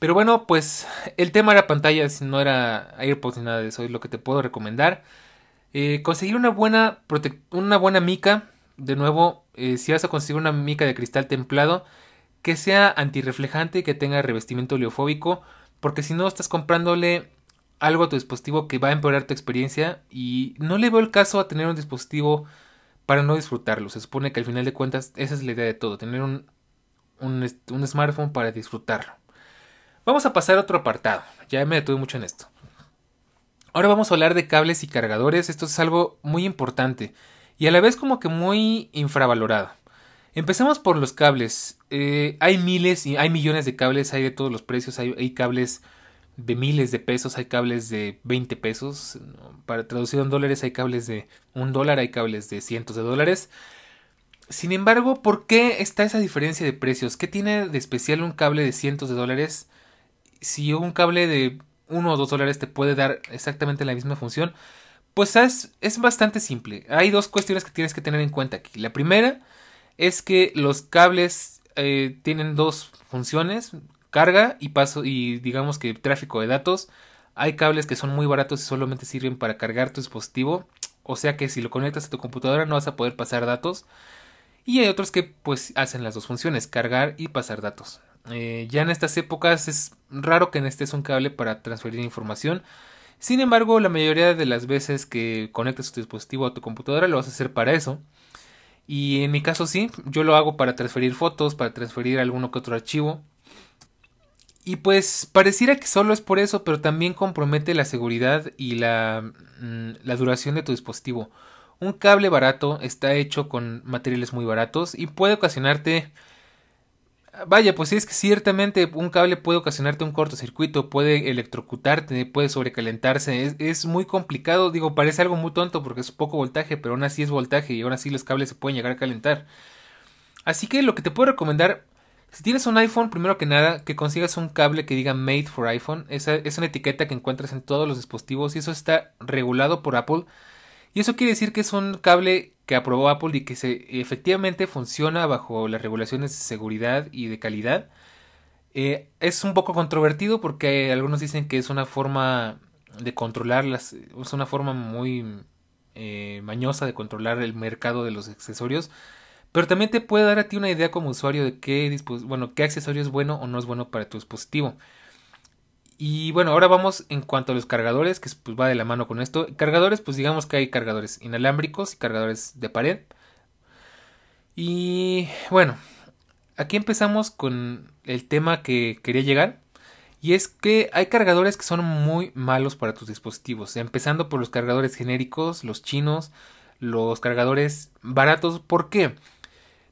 Pero bueno, pues el tema era pantallas, no era AirPods ni nada de eso, es lo que te puedo recomendar. Eh, conseguir una buena, una buena mica, de nuevo, eh, si vas a conseguir una mica de cristal templado, que sea antirreflejante y que tenga revestimiento oleofóbico, porque si no estás comprándole algo a tu dispositivo que va a empeorar tu experiencia y no le veo el caso a tener un dispositivo para no disfrutarlo. Se supone que al final de cuentas esa es la idea de todo, tener un, un, un smartphone para disfrutarlo. Vamos a pasar a otro apartado, ya me detuve mucho en esto. Ahora vamos a hablar de cables y cargadores, esto es algo muy importante y a la vez como que muy infravalorado. Empecemos por los cables. Eh, hay miles y hay millones de cables, hay de todos los precios, hay, cables de miles de pesos, hay cables de 20 pesos. Para traducir en dólares hay cables de un dólar, hay cables de cientos de dólares. Sin embargo, ¿por qué está esa diferencia de precios? ¿Qué tiene de especial un cable de cientos de dólares si un cable de 1 o 2 dólares te puede dar exactamente la misma función? Pues es, es bastante simple. Hay dos cuestiones que tienes que tener en cuenta aquí. La primera es que los cables eh, tienen dos funciones, carga y paso y digamos que tráfico de datos. Hay cables que son muy baratos y solamente sirven para cargar tu dispositivo, o sea que si lo conectas a tu computadora no vas a poder pasar datos. Y hay otros que pues hacen las dos funciones, cargar y pasar datos. Eh, ya en estas épocas es raro que necesites un cable para transferir información. Sin embargo, la mayoría de las veces que conectas tu dispositivo a tu computadora lo vas a hacer para eso. Y en mi caso sí, yo lo hago para transferir fotos, para transferir alguno que otro archivo. Y pues pareciera que solo es por eso, pero también compromete la seguridad y la, mm, la duración de tu dispositivo. Un cable barato está hecho con materiales muy baratos y puede ocasionarte Vaya, pues sí, es que ciertamente un cable puede ocasionarte un cortocircuito, puede electrocutarte, puede sobrecalentarse, es, muy complicado, digo, parece algo muy tonto porque es poco voltaje, pero aún así es voltaje y aún así los cables se pueden llegar a calentar. Así que lo que te puedo recomendar, si tienes un iPhone, primero que nada, que consigas un cable que diga Made for iPhone, esa es una etiqueta que encuentras en todos los dispositivos y eso está regulado por Apple. Y eso quiere decir que es un cable que aprobó Apple y que se, efectivamente funciona bajo las regulaciones de seguridad y de calidad. Eh, es un poco controvertido porque algunos dicen que es una forma de controlar las, es una forma muy eh, mañosa de controlar el mercado de los accesorios. Pero también te puede dar a ti una idea como usuario de qué, bueno, qué accesorio es bueno o no es bueno para tu dispositivo. Y bueno, ahora vamos en cuanto a los cargadores, que pues va de la mano con esto. Cargadores, pues digamos que hay cargadores inalámbricos y cargadores de pared. Y bueno, aquí empezamos con el tema que quería llegar. Y es que hay cargadores que son muy malos para tus dispositivos. Empezando por los cargadores genéricos, los chinos, los cargadores baratos. ¿Por qué?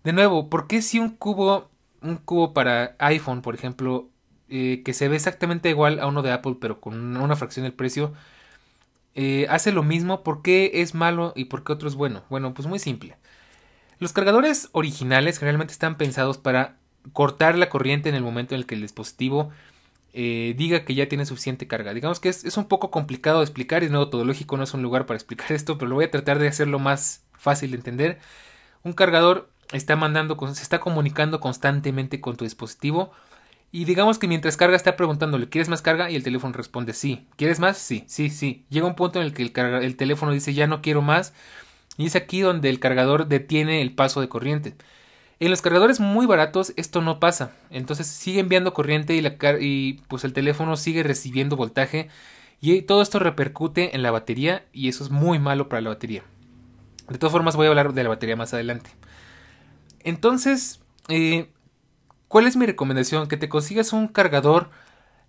De nuevo, ¿por qué si un cubo, un cubo para iPhone, por ejemplo,, eh, que, se ve exactamente igual a uno de Apple, pero con una fracción del precio, eh, hace lo mismo, ¿por qué es malo y por qué otro es bueno? Bueno, pues muy simple. Los cargadores originales generalmente están pensados para cortar la corriente en el momento en el que el dispositivo eh, diga que ya tiene suficiente carga. Digamos que es, un poco complicado de explicar y no lógico no es un lugar para explicar esto, pero lo voy a tratar de hacerlo más fácil de entender. Un cargador está mandando, se está comunicando constantemente con tu dispositivo y digamos que mientras carga está preguntándole, ¿quieres más carga? Y el teléfono responde sí. ¿Quieres más? Sí, sí, sí. Llega un punto en el que el, el teléfono dice ya no quiero más. Y es aquí donde el cargador detiene el paso de corriente. En los cargadores muy baratos esto no pasa. Entonces sigue enviando corriente y, la y pues el teléfono sigue recibiendo voltaje. Y todo esto repercute en la batería y eso es muy malo para la batería. De todas formas voy a hablar de la batería más adelante. Entonces, eh, ¿Cuál es mi recomendación? Que te consigas un cargador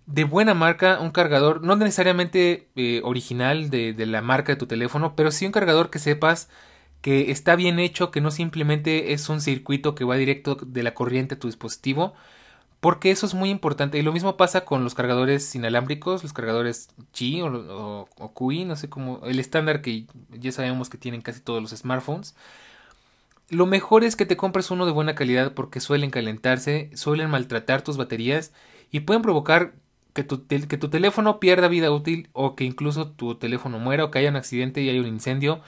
de buena marca, un cargador no necesariamente eh, original de, la marca de tu teléfono, pero sí un cargador que sepas que está bien hecho, que no simplemente es un circuito que va directo de la corriente a tu dispositivo, porque eso es muy importante. Y lo mismo pasa con los cargadores inalámbricos, los cargadores Qi o, o QI, no sé cómo, el estándar que ya sabemos que tienen casi todos los smartphones. Lo mejor es que te compres uno de buena calidad porque suelen calentarse, suelen maltratar tus baterías y pueden provocar que tu, teléfono pierda vida útil o que incluso tu teléfono muera o que haya un accidente y haya un incendio.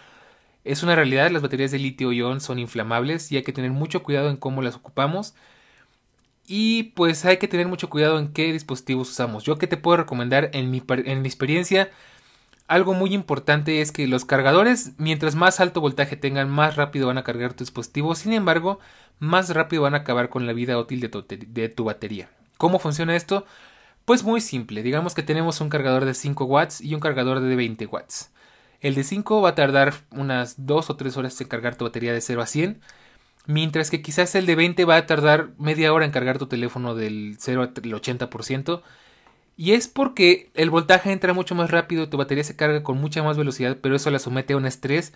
Es una realidad, las baterías de litio-ion son inflamables y hay que tener mucho cuidado en cómo las ocupamos. Y pues hay que tener mucho cuidado en qué dispositivos usamos. Yo que te puedo recomendar en mi experiencia algo muy importante es que los cargadores, mientras más alto voltaje tengan, más rápido van a cargar tu dispositivo. Sin embargo, más rápido van a acabar con la vida útil de tu, batería. ¿Cómo funciona esto? Pues muy simple. Digamos que tenemos un cargador de 5 watts y un cargador de 20 watts. El de 5 va a tardar unas 2 o 3 horas en cargar tu batería de 0 a 100. Mientras que quizás el de 20 va a tardar media hora en cargar tu teléfono del 0 al 80%. Y es porque el voltaje entra mucho más rápido, tu batería se carga con mucha más velocidad, pero eso la somete a un estrés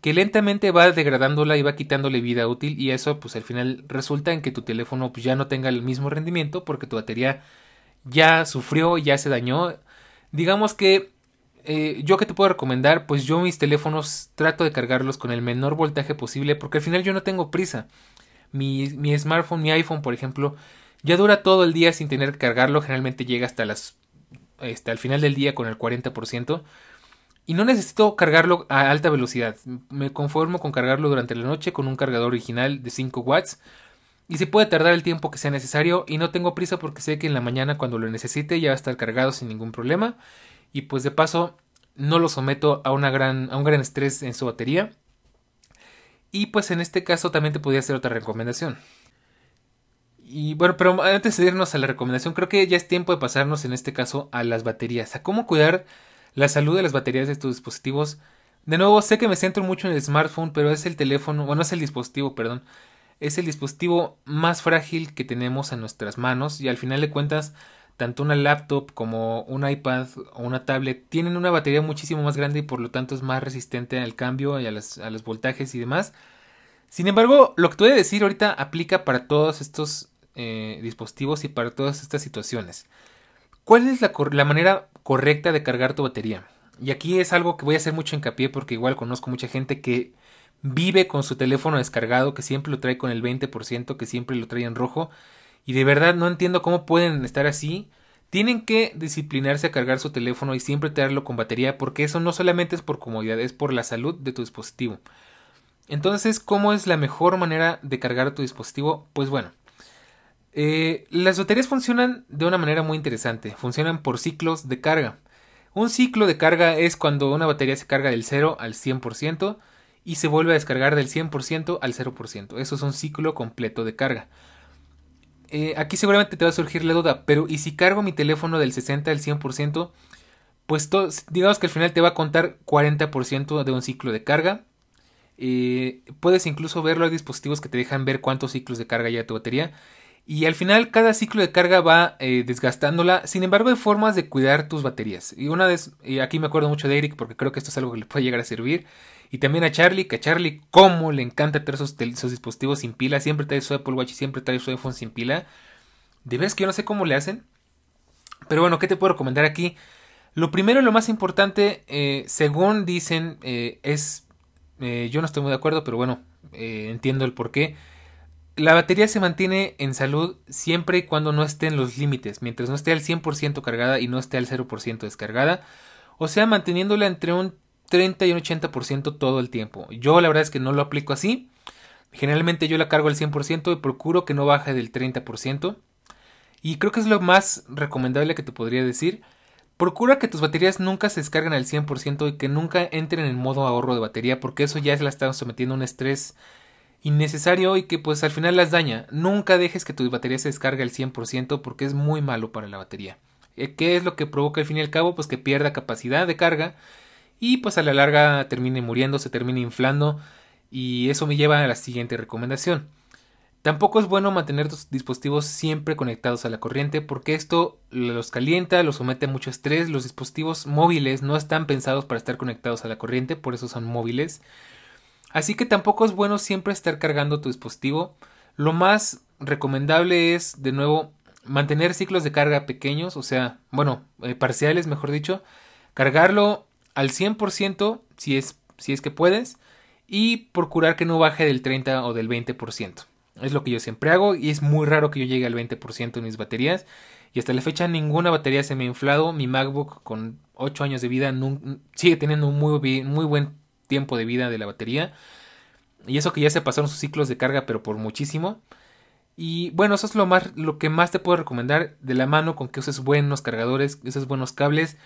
que lentamente va degradándola y va quitándole vida útil y eso pues al final resulta en que tu teléfono pues, ya no tenga el mismo rendimiento porque tu batería ya sufrió, ya se dañó. Digamos que eh, yo que te puedo recomendar, pues yo mis teléfonos trato de cargarlos con el menor voltaje posible porque al final yo no tengo prisa. Mi, mi smartphone, mi iPhone por ejemplo, ya dura todo el día sin tener que cargarlo, generalmente llega hasta las hasta este, el final del día con el 40%. Y no necesito cargarlo a alta velocidad. Me conformo con cargarlo durante la noche con un cargador original de 5 watts. Y se puede tardar el tiempo que sea necesario. Y no tengo prisa porque sé que en la mañana cuando lo necesite ya va a estar cargado sin ningún problema. Y pues de paso no lo someto a, una gran, a un gran estrés en su batería. Y pues en este caso también te podría hacer otra recomendación. Y bueno, pero antes de irnos a la recomendación, creo que ya es tiempo de pasarnos en este caso a las baterías, a cómo cuidar la salud de las baterías de tus dispositivos. De nuevo, sé que me centro mucho en el smartphone, pero es el teléfono, bueno, es el dispositivo, perdón, es el dispositivo más frágil que tenemos en nuestras manos y al final de cuentas, tanto una laptop como un iPad o una tablet tienen una batería muchísimo más grande y por lo tanto es más resistente al cambio y a, a los voltajes y demás. Sin embargo, lo que te voy a decir ahorita aplica para todos estos eh, dispositivos y para todas estas situaciones. ¿Cuál es la, la, manera correcta de cargar tu batería? Y aquí es algo que voy a hacer mucho hincapié porque igual conozco mucha gente que vive con su teléfono descargado, que siempre lo trae con el 20%, que siempre lo trae en rojo. Y de verdad no entiendo cómo pueden estar así. Tienen que disciplinarse a cargar su teléfono y siempre traerlo con batería porque eso no solamente es por comodidad, es por la salud de tu dispositivo. Entonces, ¿cómo es la mejor manera de cargar tu dispositivo? Pues bueno, eh, las baterías funcionan de una manera muy interesante, funcionan por ciclos de carga. Un ciclo de carga es cuando una batería se carga del 0 al 100% y se vuelve a descargar del 100% al 0%. Eso es un ciclo completo de carga. Eh, aquí seguramente te va a surgir la duda, pero ¿y si cargo mi teléfono del 60 al 100%? Pues digamos que al final te va a contar 40% de un ciclo de carga. Eh, puedes incluso verlo, hay dispositivos que te dejan ver cuántos ciclos de carga ya tu batería y al final cada ciclo de carga va eh, desgastándola. Sin embargo, hay formas de cuidar tus baterías. Y una vez, y aquí me acuerdo mucho de Eric porque creo que esto es algo que le puede llegar a servir. Y también a Charlie, que a Charlie como le encanta tener sus, dispositivos sin pila. Siempre trae su Apple Watch y siempre trae su iPhone sin pila. De vez que yo no sé cómo le hacen. Pero bueno, ¿qué te puedo recomendar aquí? Lo primero, lo más importante, eh, según dicen, eh, es, yo no estoy muy de acuerdo, pero bueno, entiendo el por qué. La batería se mantiene en salud siempre y cuando no esté en los límites, mientras no esté al 100% cargada y no esté al 0% descargada, o sea, manteniéndola entre un 30 y un 80% todo el tiempo. Yo la verdad es que no lo aplico así. Generalmente yo la cargo al 100% y procuro que no baje del 30%. Y creo que es lo más recomendable que te podría decir. Procura que tus baterías nunca se descarguen al 100% y que nunca entren en modo ahorro de batería porque eso ya la está sometiendo a un estrés innecesario y que pues al final las daña. Nunca dejes que tu batería se descargue al 100% porque es muy malo para la batería. Eh, ¿Qué es lo que provoca al fin y al cabo? Pues que pierda capacidad de carga y pues a la larga termine muriendo, se termine inflando y eso me lleva a la siguiente recomendación. Tampoco es bueno mantener tus dispositivos siempre conectados a la corriente porque esto los calienta, los somete a mucho estrés. Los dispositivos móviles no están pensados para estar conectados a la corriente, por eso son móviles. Así que tampoco es bueno siempre estar cargando tu dispositivo. Lo más recomendable es, de nuevo, mantener ciclos de carga pequeños, o sea, bueno, eh, parciales, mejor dicho. Cargarlo al 100% si es, si es que puedes y procurar que no baje del 30 o del 20%. Es lo que yo siempre hago y es muy raro que yo llegue al 20% en mis baterías. Y hasta la fecha ninguna batería se me ha inflado. Mi MacBook con 8 años de vida sigue teniendo un muy, muy buen tiempo de vida de la batería. Y eso que ya se pasaron sus ciclos de carga, pero por muchísimo. Y bueno, eso es lo, más, lo que más te puedo recomendar de la mano con que uses buenos cargadores, uses buenos cables.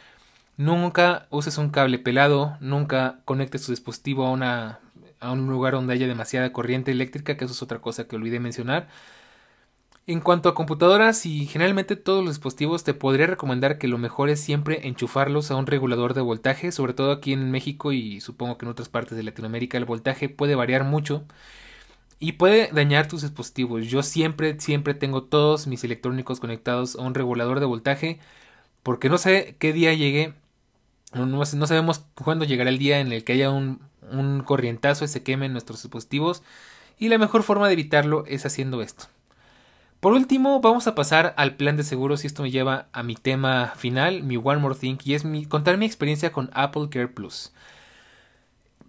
Nunca uses un cable pelado, nunca conectes tu dispositivo a una a un lugar donde haya demasiada corriente eléctrica, que eso es otra cosa que olvidé mencionar. En cuanto a computadoras y generalmente todos los dispositivos, te podría recomendar que lo mejor es siempre enchufarlos a un regulador de voltaje, sobre todo aquí en México y supongo que en otras partes de Latinoamérica el voltaje puede variar mucho y puede dañar tus dispositivos. Yo siempre, siempre tengo todos mis electrónicos conectados a un regulador de voltaje porque no sé qué día llegue, no, sabemos cuándo llegará el día en el que haya un un corrientazo y se quemen nuestros dispositivos y la mejor forma de evitarlo es haciendo esto. Por último, vamos a pasar al plan de seguros y esto me lleva a mi tema final, mi One More Thing, y es mi, contar mi experiencia con Apple Care Plus.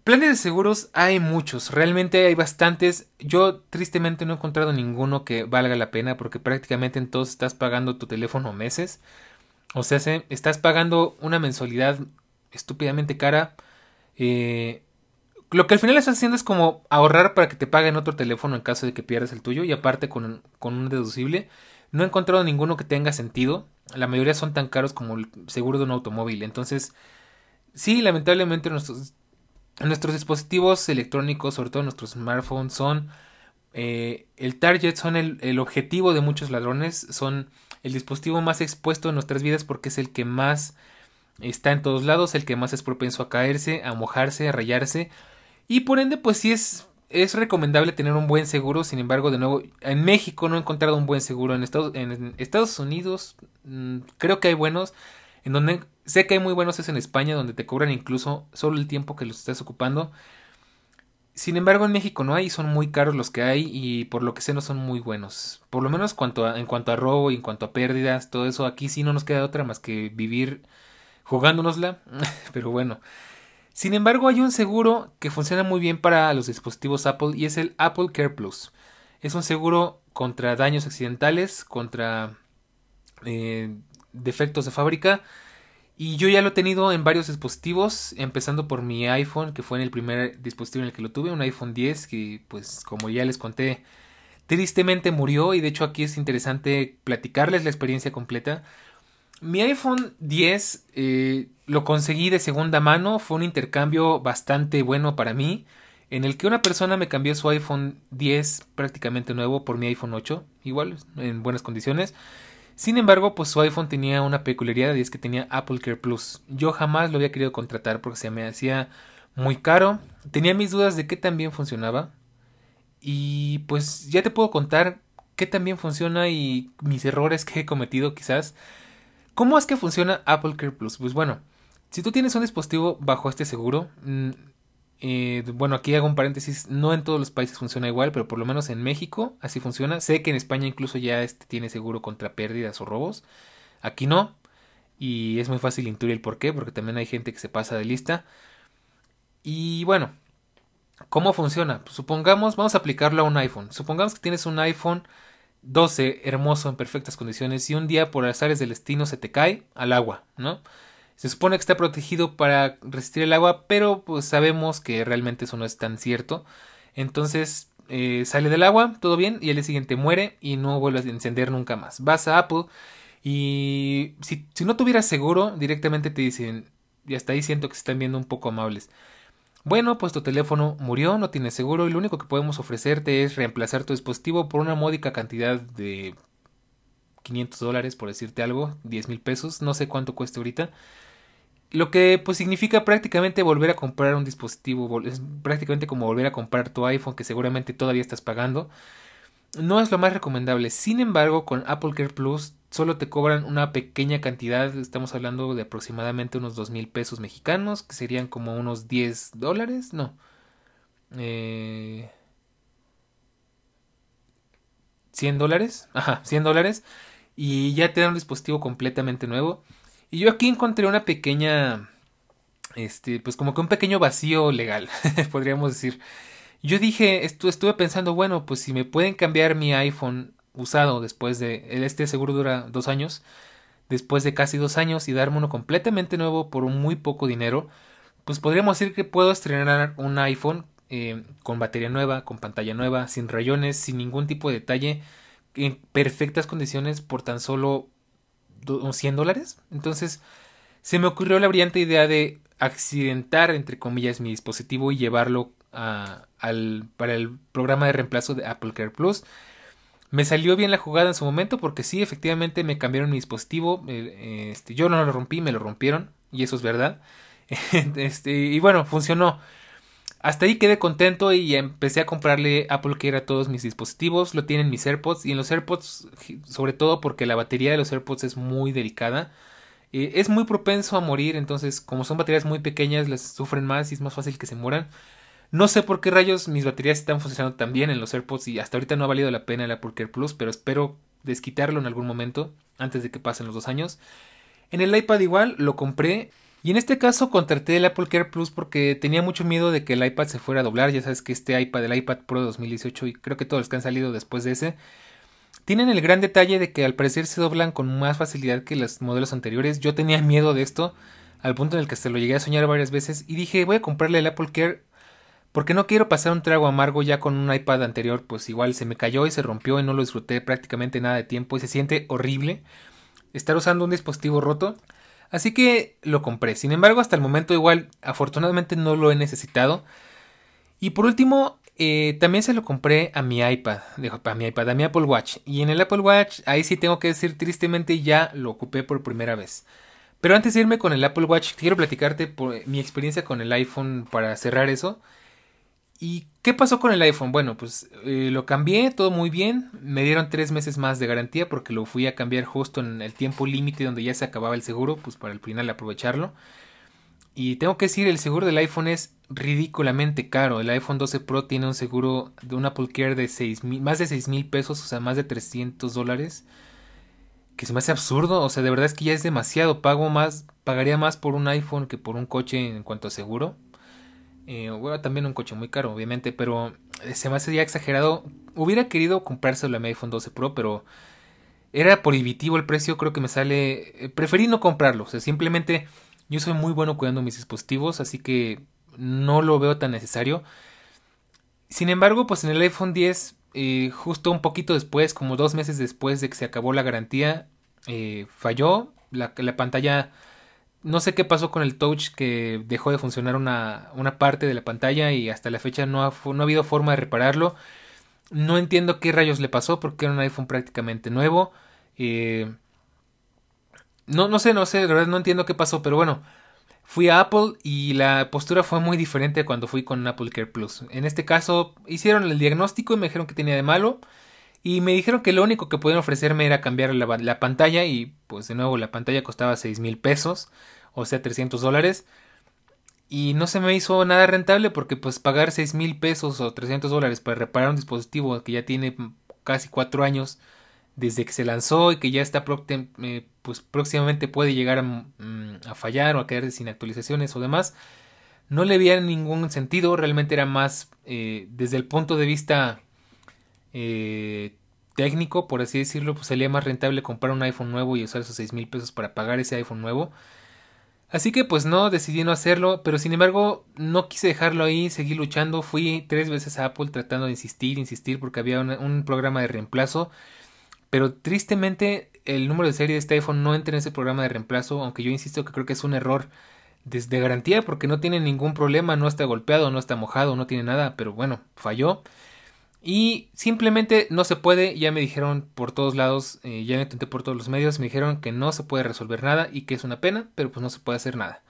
Planes de seguros hay muchos, realmente hay bastantes. Yo tristemente no he encontrado ninguno que valga la pena porque prácticamente en todos estás pagando tu teléfono meses. O sea, estás pagando una mensualidad estúpidamente cara. Eh, lo que al final estás haciendo es como ahorrar para que te paguen otro teléfono en caso de que pierdas el tuyo y aparte con, un deducible. No he encontrado ninguno que tenga sentido. La mayoría son tan caros como el seguro de un automóvil. Entonces, sí, lamentablemente nuestros, nuestros dispositivos electrónicos, sobre todo nuestros smartphones, son eh, el target, son el, el objetivo de muchos ladrones. Son el dispositivo más expuesto en nuestras vidas porque es el que más está en todos lados, el que más es propenso a caerse, a mojarse, a rayarse y por ende, pues sí es, es recomendable tener un buen seguro. Sin embargo, de nuevo, en México no he encontrado un buen seguro. En Estados, en Estados Unidos mm, creo que hay buenos. En donde sé que hay muy buenos es en España, donde te cobran incluso solo el tiempo que los estés ocupando. Sin embargo, en México no hay, son muy caros los que hay y por lo que sé no son muy buenos. Por lo menos cuanto en cuanto a robo y en cuanto a pérdidas, todo eso, aquí sí no nos queda otra más que vivir jugándonosla. Pero bueno, sin embargo, hay un seguro que funciona muy bien para los dispositivos Apple y es el Apple Care Plus. Es un seguro contra daños accidentales, contra eh, defectos de fábrica. Y yo ya lo he tenido en varios dispositivos, empezando por mi iPhone, que fue en el primer dispositivo en el que lo tuve, un iPhone 10, que pues como ya les conté, tristemente murió y de hecho aquí es interesante platicarles la experiencia completa. Mi iPhone 10 eh, lo conseguí de segunda mano, fue un intercambio bastante bueno para mí, en el que una persona me cambió su iPhone 10 prácticamente nuevo por mi iPhone 8, igual, en buenas condiciones. Sin embargo, pues su iPhone tenía una peculiaridad y es que tenía Apple Care Plus. Yo jamás lo había querido contratar porque se me hacía muy caro. Tenía mis dudas de qué tan bien funcionaba. Y pues ya te puedo contar qué tan bien funciona y mis errores que he cometido quizás. ¿Cómo es que funciona Apple Care Plus? Pues bueno, si tú tienes un dispositivo bajo este seguro, mm, eh, bueno, aquí hago un paréntesis, no en todos los países funciona igual, pero por lo menos en México así funciona. Sé que en España incluso ya este tiene seguro contra pérdidas o robos. Aquí no. Y es muy fácil intuir el por qué, porque también hay gente que se pasa de lista. Y bueno, ¿cómo funciona? Pues supongamos, vamos a aplicarlo a un iPhone. Supongamos que tienes un iPhone 12 hermoso en perfectas condiciones y un día por azares del destino se te cae al agua, ¿no? Se supone que está protegido para resistir el agua, pero pues sabemos que realmente eso no es tan cierto. Entonces eh, sale del agua, todo bien, y el día siguiente muere y no vuelve a encender nunca más. Vas a Apple y si, no tuvieras seguro, directamente te dicen, y hasta ahí siento que se están viendo un poco amables. Bueno, pues tu teléfono murió, no tiene seguro y lo único que podemos ofrecerte es reemplazar tu dispositivo por una módica cantidad de 500 dólares, por decirte algo, 10 mil pesos, no sé cuánto cuesta ahorita. Lo que pues significa prácticamente volver a comprar un dispositivo, es prácticamente como volver a comprar tu iPhone que seguramente todavía estás pagando. No es lo más recomendable. Sin embargo, con Apple Care Plus solo te cobran una pequeña cantidad, estamos hablando de aproximadamente unos dos mil pesos mexicanos, que serían como unos 10 dólares, no. Eh... 100 dólares, ajá, 100 dólares, y ya te dan un dispositivo completamente nuevo. Y yo aquí encontré una pequeña, este, pues como que un pequeño vacío legal, podríamos decir. Yo dije, estu estuve pensando, bueno, pues si me pueden cambiar mi iPhone usado después de, este seguro dura dos años, después de casi dos años y darme uno completamente nuevo por muy poco dinero, pues podríamos decir que puedo estrenar un iPhone eh, con batería nueva, con pantalla nueva, sin rayones, sin ningún tipo de detalle, en perfectas condiciones por tan solo 100 dólares. Entonces se me ocurrió la brillante idea de accidentar, entre comillas, mi dispositivo y llevarlo a, al, para el programa de reemplazo de Apple Care Plus. Me salió bien la jugada en su momento porque sí, efectivamente me cambiaron mi dispositivo. Eh, este, yo no lo rompí, me lo rompieron y eso es verdad. este, y bueno, funcionó. Hasta ahí quedé contento y empecé a comprarle Apple Care a todos mis dispositivos. Lo tienen mis AirPods y en los AirPods, sobre todo porque la batería de los AirPods es muy delicada. Eh, es muy propenso a morir, entonces como son baterías muy pequeñas, las sufren más y es más fácil que se mueran. No sé por qué rayos mis baterías están funcionando tan bien en los AirPods y hasta ahorita no ha valido la pena el Apple Care Plus, pero espero desquitarlo en algún momento antes de que pasen los dos años. En el iPad igual lo compré y en este caso contraté el Apple Care Plus porque tenía mucho miedo de que el iPad se fuera a doblar. Ya sabes que este iPad, el iPad Pro 2018 y creo que todos los que han salido después de ese, tienen el gran detalle de que al parecer se doblan con más facilidad que los modelos anteriores. Yo tenía miedo de esto al punto en el que se lo llegué a soñar varias veces y dije voy a comprarle el Apple Care porque no quiero pasar un trago amargo ya con un iPad anterior, pues igual se me cayó y se rompió y no lo disfruté prácticamente nada de tiempo y se siente horrible estar usando un dispositivo roto. Así que lo compré. Sin embargo, hasta el momento igual, afortunadamente no lo he necesitado. Y por último, eh, también se lo compré a mi iPad, a mi iPad, a mi Apple Watch. Y en el Apple Watch, ahí sí tengo que decir tristemente ya lo ocupé por primera vez. Pero antes de irme con el Apple Watch, quiero platicarte por mi experiencia con el iPhone para cerrar eso. ¿Y qué pasó con el iPhone? Bueno, pues eh, lo cambié, todo muy bien. Me dieron tres meses más de garantía porque lo fui a cambiar justo en el tiempo límite donde ya se acababa el seguro, pues para el final aprovecharlo. Y tengo que decir, el seguro del iPhone es ridículamente caro. El iPhone 12 Pro tiene un seguro de un Apple Care de más de 6 mil pesos, o sea, más de 300 dólares. Que se me hace absurdo, o sea, de verdad es que ya es demasiado. Pago más, pagaría más por un iPhone que por un coche en cuanto a seguro. Eh, bueno, también un coche muy caro, obviamente, pero eh, se me hace ya exagerado. Hubiera querido comprárselo a mi iPhone 12 Pro, pero era prohibitivo el precio, creo que me sale... Eh, preferí no comprarlo, o sea, simplemente yo soy muy bueno cuidando mis dispositivos, así que no lo veo tan necesario. Sin embargo, pues en el iPhone 10, justo un poquito después, como dos meses después de que se acabó la garantía, falló, la, la pantalla no sé qué pasó con el touch que dejó de funcionar una, una parte de la pantalla y hasta la fecha no ha, no ha habido forma de repararlo. No entiendo qué rayos le pasó porque era un iPhone prácticamente nuevo. Eh, no, no sé, no sé, de verdad no entiendo qué pasó, pero bueno, fui a Apple y la postura fue muy diferente cuando fui con Apple Care Plus. En este caso hicieron el diagnóstico y me dijeron que tenía de malo. Y me dijeron que lo único que podían ofrecerme era cambiar la, la pantalla y pues de nuevo la pantalla costaba 6 mil pesos, o sea 300 dólares. Y no se me hizo nada rentable porque pues pagar 6 mil pesos o 300 dólares para reparar un dispositivo que ya tiene casi 4 años desde que se lanzó y que ya está eh, pues próximamente puede llegar a, mm, a, fallar o a quedarse sin actualizaciones o demás, no le veía ningún sentido, realmente era más eh, desde el punto de vista eh, técnico, por así decirlo, pues salía más rentable comprar un iPhone nuevo y usar esos 6 mil pesos para pagar ese iPhone nuevo. Así que pues no, decidí no hacerlo, pero sin embargo no quise dejarlo ahí, seguí luchando, fui tres veces a Apple tratando de insistir, insistir, porque había un programa de reemplazo pero tristemente el número de serie de este iPhone no entra en ese programa de reemplazo, aunque yo insisto que creo que es un error desde garantía porque no tiene ningún problema, no está golpeado, no está mojado, no tiene nada, pero bueno, falló. Y simplemente no se puede, ya me dijeron por todos lados, eh, ya me intenté por todos los medios, me dijeron que no se puede resolver nada y que es una pena, pero pues no se puede hacer nada.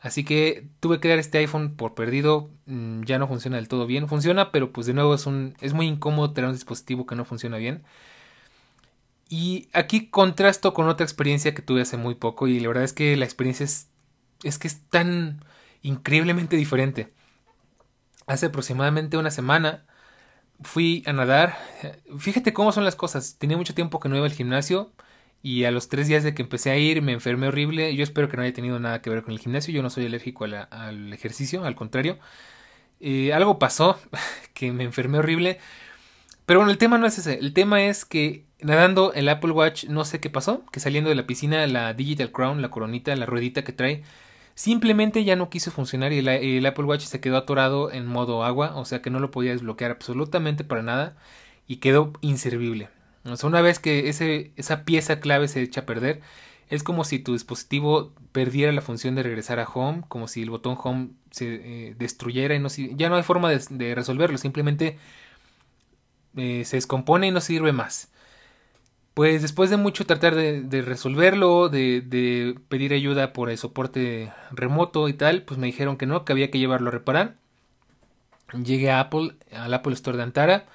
Así que tuve que dar este iPhone por perdido, mm, ya no funciona del todo bien, funciona, pero pues de nuevo es un es muy incómodo tener un dispositivo que no funciona bien. Y aquí contrasto con otra experiencia que tuve hace muy poco y la verdad es que la experiencia es, es que es tan increíblemente diferente. Hace aproximadamente una semana fui a nadar. Fíjate cómo son las cosas. Tenía mucho tiempo que no iba al gimnasio y a los tres días de que empecé a ir me enfermé horrible. Yo espero que no haya tenido nada que ver con el gimnasio. Yo no soy alérgico al ejercicio, al contrario. Eh, algo pasó que me enfermé horrible. Pero bueno, el tema no es ese. El tema es que nadando el Apple Watch, no sé qué pasó, que saliendo de la piscina, la Digital Crown, la coronita, la ruedita que trae, simplemente ya no quiso funcionar y el, Apple Watch se quedó atorado en modo agua, o sea que no lo podía desbloquear absolutamente para nada y quedó inservible. O sea, una vez que ese, esa pieza clave se echa a perder, es como si tu dispositivo perdiera la función de regresar a home, como si el botón home se eh, destruyera y no, ya no hay forma de, resolverlo, simplemente eh, se descompone y no sirve más. Pues después de mucho tratar de, resolverlo, de, pedir ayuda por el soporte remoto y tal, pues me dijeron que no, que había que llevarlo a reparar. Llegué a Apple, al Apple Store de Antara,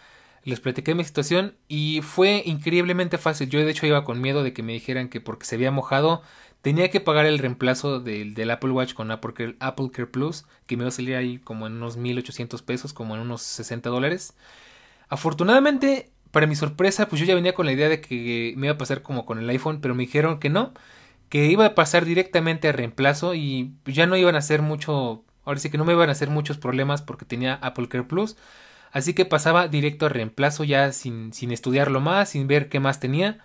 les platiqué mi situación y fue increíblemente fácil. Yo de hecho iba con miedo de que me dijeran que porque se había mojado tenía que pagar el reemplazo del, del Apple Watch con Apple Care, Apple Care Plus, que me iba a salir ahí como en unos 1800 pesos, como en unos 60 dólares. Afortunadamente para mi sorpresa, pues yo ya venía con la idea de que me iba a pasar como con el iPhone, pero me dijeron que no, que iba a pasar directamente a reemplazo y ya no iban a hacer mucho, ahora sí que no me iban a hacer muchos problemas porque tenía Apple Care Plus, así que pasaba directo a reemplazo ya sin, sin estudiarlo más, sin ver qué más tenía.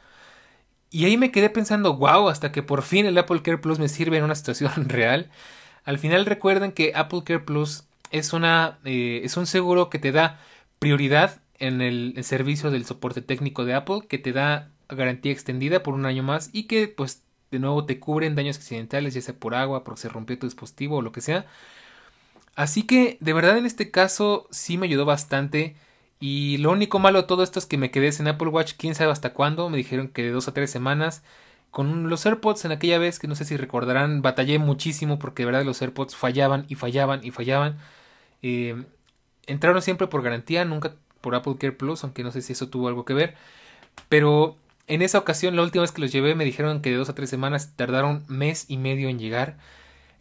Y ahí me quedé pensando, wow, hasta que por fin el Apple Care Plus me sirve en una situación real. Al final recuerden que Apple Care Plus es una eh, es un seguro que te da prioridad en el, servicio del soporte técnico de Apple que te da garantía extendida por un año más y que pues de nuevo te cubren daños accidentales ya sea por agua, porque se rompió tu dispositivo o lo que sea. Así que de verdad en este caso sí me ayudó bastante y lo único malo de todo esto es que me quedé sin Apple Watch quién sabe hasta cuándo, me dijeron que de dos a tres semanas. Con los AirPods en aquella vez, que no sé si recordarán, batallé muchísimo porque de verdad los AirPods fallaban y fallaban y fallaban. Eh, entraron siempre por garantía, nunca por Apple Care Plus, aunque no sé si eso tuvo algo que ver. Pero en esa ocasión, la última vez que los llevé, me dijeron que de dos a tres semanas tardaron mes y medio en llegar.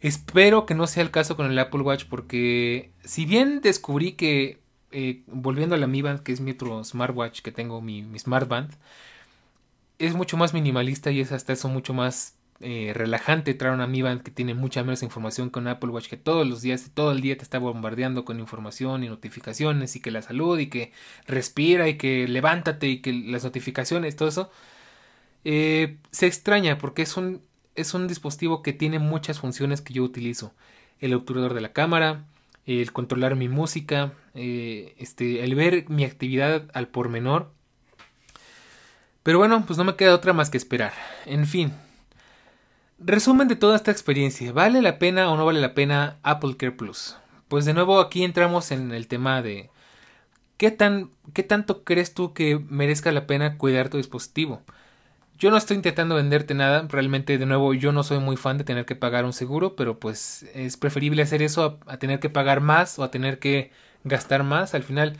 Espero que no sea el caso con el Apple Watch, porque si bien descubrí que, eh, volviendo a la Mi Band, que es mi otro smartwatch que tengo, mi, mi Smart Band, es mucho más minimalista y es hasta eso mucho más eh, relajante traer una Mi Band que tiene mucha menos información con Apple Watch que todos los días, todo el día te está bombardeando con información y notificaciones y que la salud y que respira y que levántate y que las notificaciones, todo eso. Eh, se extraña porque es un, es un dispositivo que tiene muchas funciones que yo utilizo. El obturador de la cámara, el controlar mi música, eh, este, el ver mi actividad al por menor. Pero bueno, pues no me queda otra más que esperar. En fin, Resumen de toda esta experiencia, ¿vale la pena o no vale la pena Apple Care Plus? Pues de nuevo aquí entramos en el tema de ¿qué, tan, qué tanto crees tú que merezca la pena cuidar tu dispositivo? Yo no estoy intentando venderte nada, realmente de nuevo yo no soy muy fan de tener que pagar un seguro, pero pues es preferible hacer eso a, a tener que pagar más o a tener que gastar más. Al final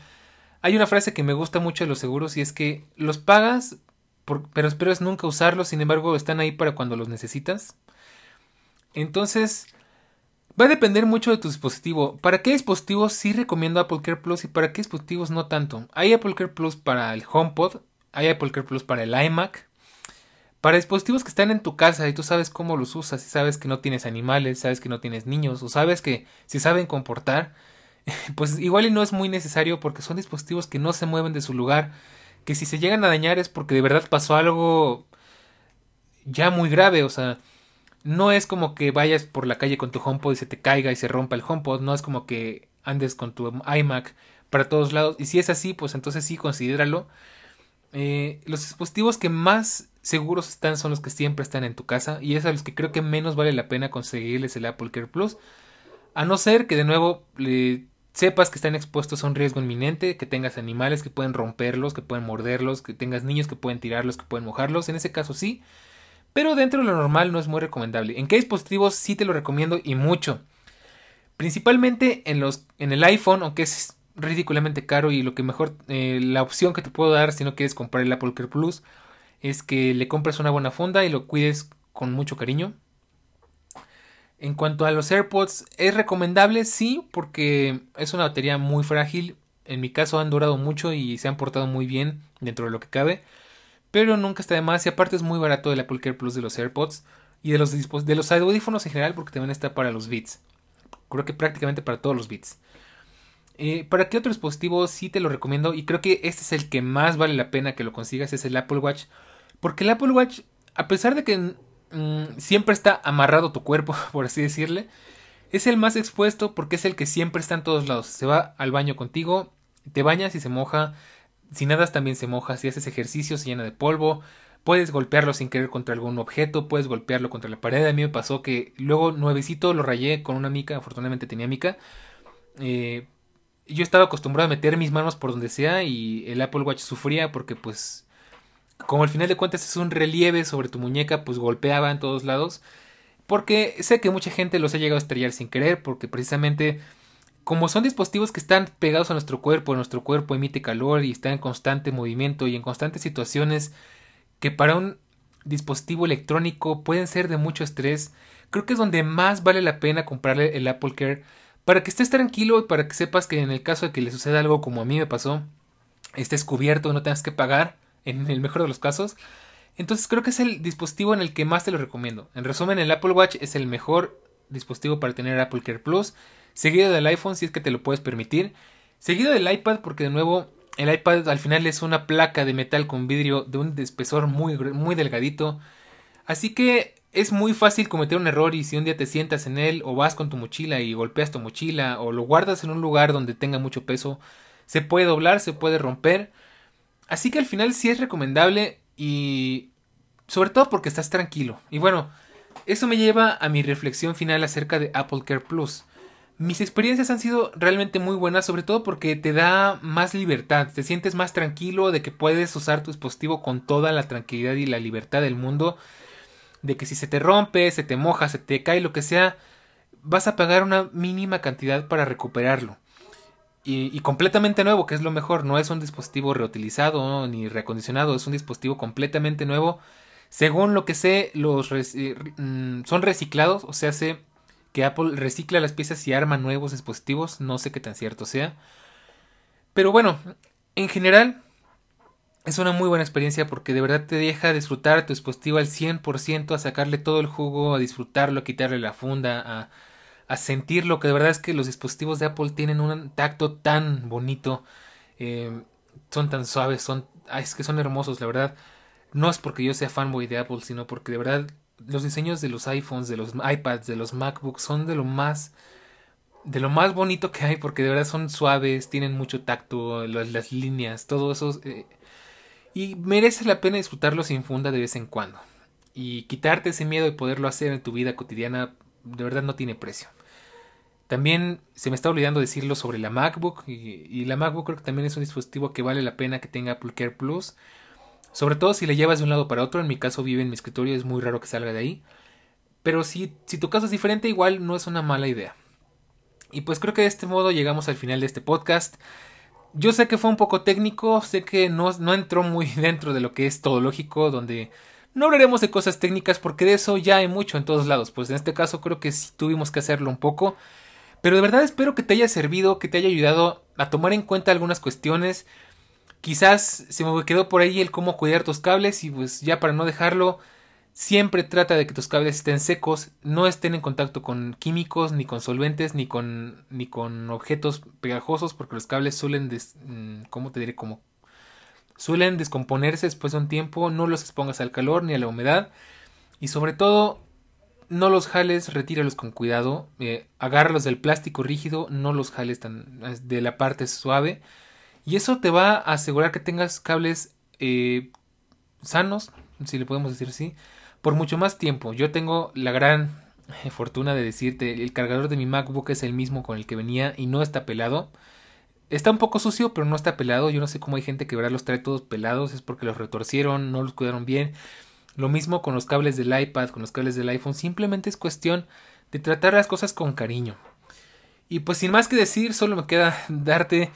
hay una frase que me gusta mucho de los seguros y es que los pagas pero esperas nunca usarlos, sin embargo están ahí para cuando los necesitas. Entonces, va a depender mucho de tu dispositivo. ¿Para qué dispositivos sí recomiendo Apple Care Plus y para qué dispositivos no tanto? Hay Apple Care Plus para el HomePod hay Apple Care Plus para el iMac. Para dispositivos que están en tu casa y tú sabes cómo los usas y sabes que no tienes animales, sabes que no tienes niños o sabes que si saben comportar, pues igual y no es muy necesario porque son dispositivos que no se mueven de su lugar, que si se llegan a dañar es porque de verdad pasó algo ya muy grave, o sea, no es como que vayas por la calle con tu HomePod y se te caiga y se rompa el HomePod, no es como que andes con tu iMac para todos lados, y si es así, pues entonces sí, considéralo. Eh, los dispositivos que más seguros están son los que siempre están en tu casa, y es a los que creo que menos vale la pena conseguirles el Apple Care Plus, a no ser que de nuevo sepas que están expuestos a un riesgo inminente, que tengas animales que pueden romperlos, que pueden morderlos, que tengas niños que pueden tirarlos, que pueden mojarlos, en ese caso sí, pero dentro de lo normal no es muy recomendable. ¿En qué dispositivos sí te lo recomiendo y mucho? Principalmente en los en el iPhone, aunque es ridículamente caro y lo que mejor eh, la opción que te puedo dar si no quieres comprar el Apple Care Plus es que le compres una buena funda y lo cuides con mucho cariño. En cuanto a los AirPods, es recomendable, sí, porque es una batería muy frágil. En mi caso han durado mucho y se han portado muy bien dentro de lo que cabe. Pero nunca está de más y aparte es muy barato el Apple Care Plus de los AirPods y de los, de los audífonos en general porque también está para los Beats. Creo que prácticamente para todos los Beats. Eh, ¿Para qué otro dispositivo sí te lo recomiendo? Y creo que este es el que más vale la pena que lo consigas, es el Apple Watch. Porque el Apple Watch, a pesar de que Mm, siempre está amarrado tu cuerpo, por así decirle. Es el más expuesto porque es el que siempre está en todos lados. Se va al baño contigo, te bañas y se moja. Si nadas también se moja. Si haces ejercicio se llena de polvo. Puedes golpearlo sin querer contra algún objeto. Puedes golpearlo contra la pared. A mí me pasó que luego nuevecito lo rayé con una mica. Afortunadamente tenía mica. Eh, yo estaba acostumbrado a meter mis manos por donde sea y el Apple Watch sufría porque pues como al final de cuentas es un relieve sobre tu muñeca, pues golpeaba en todos lados. Porque sé que mucha gente los ha llegado a estrellar sin querer, porque precisamente como son dispositivos que están pegados a nuestro cuerpo, nuestro cuerpo emite calor y está en constante movimiento y en constantes situaciones que para un dispositivo electrónico pueden ser de mucho estrés, creo que es donde más vale la pena comprarle el Apple Care para que estés tranquilo y para que sepas que en el caso de que le suceda algo como a mí me pasó, estés cubierto no tengas que pagar en el mejor de los casos. Entonces creo que es el dispositivo en el que más te lo recomiendo. En resumen, el Apple Watch es el mejor dispositivo para tener Apple Care Plus, seguido del iPhone si es que te lo puedes permitir, seguido del iPad porque de nuevo el iPad al final es una placa de metal con vidrio de un espesor muy, muy delgadito. Así que es muy fácil cometer un error y si un día te sientas en él o vas con tu mochila y golpeas tu mochila o lo guardas en un lugar donde tenga mucho peso, se puede doblar, se puede romper. Así que al final sí es recomendable y sobre todo porque estás tranquilo. Y bueno, eso me lleva a mi reflexión final acerca de Apple Care Plus. Mis experiencias han sido realmente muy buenas, sobre todo porque te da más libertad, te sientes más tranquilo de que puedes usar tu dispositivo con toda la tranquilidad y la libertad del mundo, de que si se te rompe, se te moja, se te cae, lo que sea, vas a pagar una mínima cantidad para recuperarlo y, completamente nuevo, que es lo mejor. No es un dispositivo reutilizado ni reacondicionado, es un dispositivo completamente nuevo. Según lo que sé, los eh, mm, son reciclados, o sea, sé que Apple recicla las piezas y arma nuevos dispositivos. No sé qué tan cierto sea. Pero bueno, en general es una muy buena experiencia porque de verdad te deja disfrutar tu dispositivo al 100%, a sacarle todo el jugo, a disfrutarlo, a quitarle la funda, a a sentirlo, que de verdad es que los dispositivos de Apple tienen un tacto tan bonito, eh, son tan suaves, son, es que son hermosos, la verdad. No es porque yo sea fanboy de Apple, sino porque de verdad los diseños de los iPhones, de los iPads, de los MacBooks son de lo más de lo más bonito que hay porque de verdad son suaves, tienen mucho tacto, las, líneas, todo eso eh, y merece la pena disfrutarlo sin funda de vez en cuando. Y quitarte ese miedo de poderlo hacer en tu vida cotidiana de verdad no tiene precio. También se me está olvidando decirlo sobre la MacBook y, la MacBook creo que también es un dispositivo que vale la pena que tenga Apple Care Plus. Sobre todo si le llevas de un lado para otro, en mi caso vive en mi escritorio, es muy raro que salga de ahí. Pero si, si tu caso es diferente, igual no es una mala idea. Y pues creo que de este modo llegamos al final de este podcast. Yo sé que fue un poco técnico, sé que no, no entró muy dentro de lo que es todo lógico, donde no hablaremos de cosas técnicas porque de eso ya hay mucho en todos lados. Pues en este caso creo que sí tuvimos que hacerlo un poco. Pero de verdad espero que te haya servido, que te haya ayudado a tomar en cuenta algunas cuestiones. quizás se me quedó por ahí el cómo cuidar tus cables y pues ya para no dejarlo, siempre trata de que tus cables estén secos, no estén en contacto con químicos, ni con solventes, ni con, ni con objetos pegajosos, porque los cables suelen, mm, ¿cómo te diré? Como suelen descomponerse después de un tiempo, no los expongas al calor ni a la humedad y sobre todo no los jales, retíralos con cuidado, eh, agárralos del plástico rígido, no los jales tan de la parte suave y eso te va a asegurar que tengas cables eh, sanos, si le podemos decir así, por mucho más tiempo. Yo tengo la gran fortuna de decirte, el cargador de mi MacBook es el mismo con el que venía y no está pelado. Está un poco sucio, pero no está pelado. Yo no sé cómo hay gente que verdad los trae todos pelados, es porque los retorcieron, no los cuidaron bien. Lo mismo con los cables del iPad, con los cables del iPhone, simplemente es cuestión de tratar las cosas con cariño. Y pues sin más que decir, solo me queda darte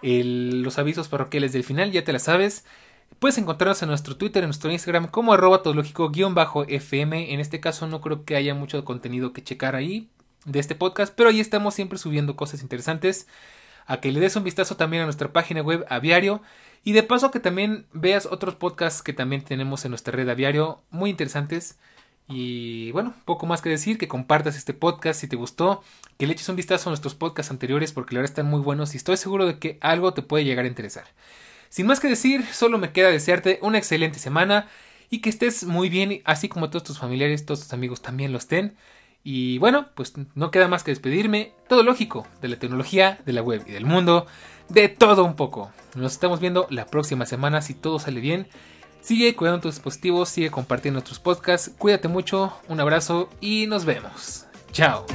los avisos parroquiales del final, ya te la sabes. Puedes encontrarnos en nuestro Twitter, en nuestro Instagram, como arroba todológico-fm. En este caso no creo que haya mucho contenido que checar ahí de este podcast, pero ahí estamos siempre subiendo cosas interesantes. A que le des un vistazo también a nuestra página web Aviario. Y de paso que también veas otros podcasts que también tenemos en nuestra red Aviario, muy interesantes. Y bueno, poco más que decir, que compartas este podcast si te gustó, que le eches un vistazo a nuestros podcasts anteriores porque la verdad están muy buenos y estoy seguro de que algo te puede llegar a interesar. Sin más que decir, solo me queda desearte una excelente semana y que estés muy bien, así como todos tus familiares, todos tus amigos también lo estén. Y bueno, pues no queda más que despedirme, todo lógico, de la tecnología, de la web y del mundo, de todo un poco. Nos estamos viendo la próxima semana si todo sale bien. Sigue cuidando tus dispositivos, sigue compartiendo nuestros podcasts, cuídate mucho, un abrazo y nos vemos. Chao.